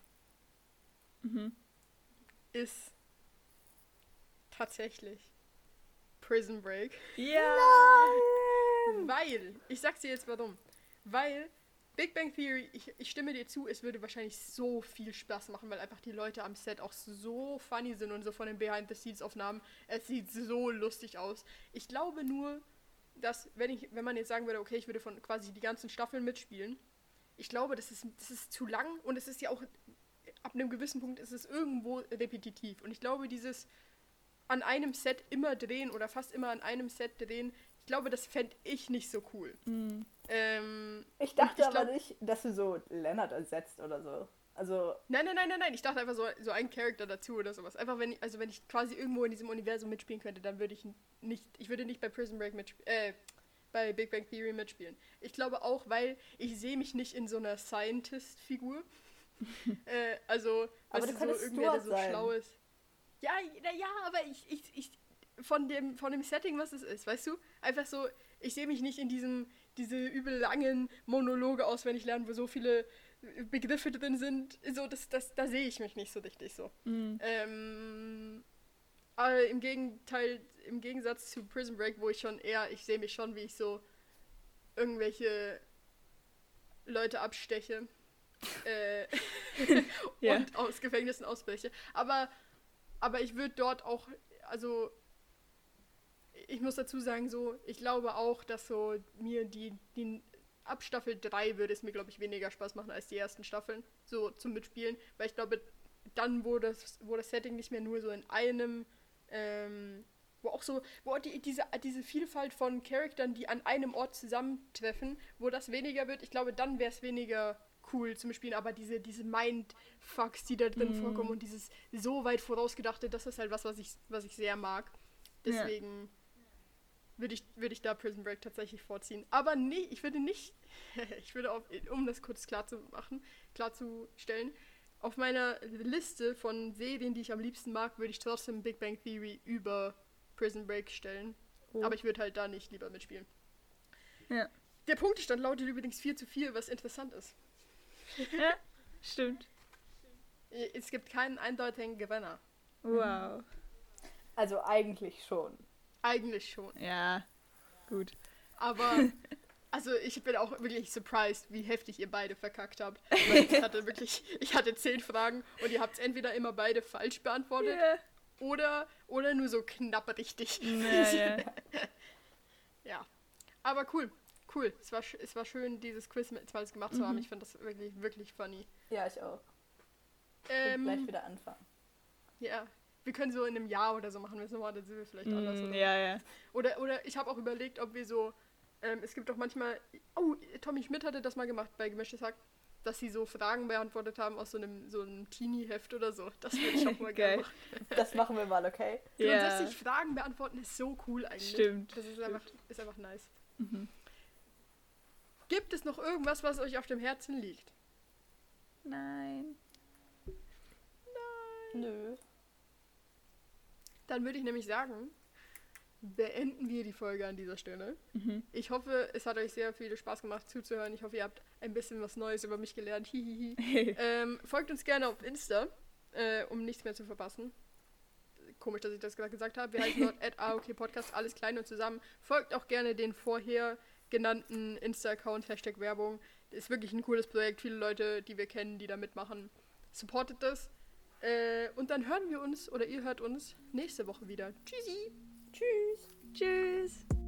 Mhm. ist tatsächlich Prison Break. Ja. Weil, ich sag's dir jetzt warum. Weil Big Bang Theory, ich, ich stimme dir zu, es würde wahrscheinlich so viel Spaß machen, weil einfach die Leute am Set auch so funny sind und so von den Behind-the-Scenes-Aufnahmen. Es sieht so lustig aus. Ich glaube nur, dass, wenn ich, wenn man jetzt sagen würde, okay, ich würde von quasi die ganzen Staffeln mitspielen, ich glaube, das ist, das ist zu lang und es ist ja auch, ab einem gewissen Punkt ist es irgendwo repetitiv. Und ich glaube, dieses an einem Set immer drehen oder fast immer an einem Set drehen, glaube, das fände ich nicht so cool. Mhm. Ähm, Ich dachte ich aber glaub- nicht, dass du so Leonard ersetzt oder so. Also, Nein, nein, nein, nein, nein. Ich dachte einfach so, so ein Charakter dazu oder sowas. Einfach wenn ich, also wenn ich quasi irgendwo in diesem Universum mitspielen könnte, dann würde ich nicht, ich würde nicht bei Prison Break mitspielen, äh, bei Big Bang Theory mitspielen. Ich glaube auch, weil ich sehe mich nicht in so einer Scientist-Figur. [laughs] äh, also, Aber weißt du so irgendwer, der so sein. schlau ist. Ja, na ja, aber ich, ich, ich, von dem, von dem Setting, was es ist, weißt du? Einfach so, ich sehe mich nicht in diesem, diese übel langen Monologe auswendig lernen, wo so viele Begriffe drin sind. So, das, das, da sehe ich mich nicht so richtig so. Mhm. Ähm, aber im Gegenteil, im Gegensatz zu Prison Break, wo ich schon eher, ich sehe mich schon, wie ich so irgendwelche Leute absteche äh, [laughs] [laughs] Ja. und aus Gefängnissen ausbreche. Aber, aber ich würde dort auch, also ich muss dazu sagen, so, ich glaube auch, dass so mir die, die ab Staffel 3 würde es mir, glaube ich, weniger Spaß machen als die ersten Staffeln, so zum Mitspielen, weil ich glaube, dann, wo das, wo das Setting nicht mehr nur so in einem, ähm, wo auch so, wo die, diese, diese Vielfalt von Charaktern, die an einem Ort zusammentreffen, wo das weniger wird, ich glaube, dann wäre es weniger cool zum Spielen, aber diese, diese Mindfucks, die da drin Mm. vorkommen und dieses so weit vorausgedachte, das ist halt was, was ich, was ich sehr mag. Ja. Würde ich, würde ich da Prison Break tatsächlich vorziehen. Aber nee, ich würde nicht, [laughs] ich würde auf, um das kurz klar zu machen, klarzustellen, auf meiner Liste von Serien, die ich am liebsten mag, würde ich trotzdem Big Bang Theory über Prison Break stellen. Oh. Aber ich würde halt da nicht lieber mitspielen. Ja. Der Punktestand lautet übrigens 4 zu 4, was interessant ist. ja, stimmt. [laughs] Es gibt keinen eindeutigen Gewinner. Wow. also eigentlich schon. Eigentlich schon. Ja, gut. Aber, [laughs] also ich bin auch wirklich surprised, wie heftig ihr beide verkackt habt. [laughs] Weil ich hatte wirklich, ich hatte zehn Fragen und ihr habt es entweder immer beide falsch beantwortet Ja. oder, oder nur so knapp richtig. Ja, ja. [laughs] Ja. Aber cool, cool. Es war, es war schön, dieses Quiz mit zweites gemacht zu haben. Mhm. Ich finde das wirklich, wirklich funny. Ja, ich auch. Ich will gleich Ähm, wieder anfangen. ja. Wir können so in einem Jahr oder so machen wir es nochmal, dann sind wir vielleicht anders. Mm, Oder, ja, ja. oder, oder ich habe auch überlegt, ob wir so Ähm, es gibt auch manchmal. Oh, Tommy Schmidt hatte das mal gemacht bei Gemischtes Hack, dass sie so Fragen beantwortet haben aus so einem, so einem Teenie-Heft oder so. Das würde ich auch mal [laughs] Geil. gerne machen. Das machen wir mal, okay? Ja. Grundsätzlich Fragen beantworten ist so cool eigentlich. Stimmt, Das ist einfach, ist einfach nice. Mhm. Gibt es noch irgendwas, was euch auf dem Herzen liegt? Nein. Nö. Dann würde ich nämlich sagen, beenden wir die Folge an dieser Stelle. Mhm. Ich hoffe, es hat euch sehr viel Spaß gemacht zuzuhören. Ich hoffe, ihr habt ein bisschen was Neues über mich gelernt. Hihihi. [laughs] ähm, folgt uns gerne auf Insta, äh, um nichts mehr zu verpassen. Komisch, dass ich das gerade gesagt habe. Wir heißen dort [laughs] at AOK Podcast, alles klein und zusammen. Folgt auch gerne den vorher genannten Insta-Account, Hashtag Werbung. Ist wirklich ein cooles Projekt. Viele Leute, die wir kennen, die da mitmachen. Supportet das. Äh, und dann hören wir uns oder ihr hört uns nächste Woche wieder. Tschüssi! Tschüss. Tschüss.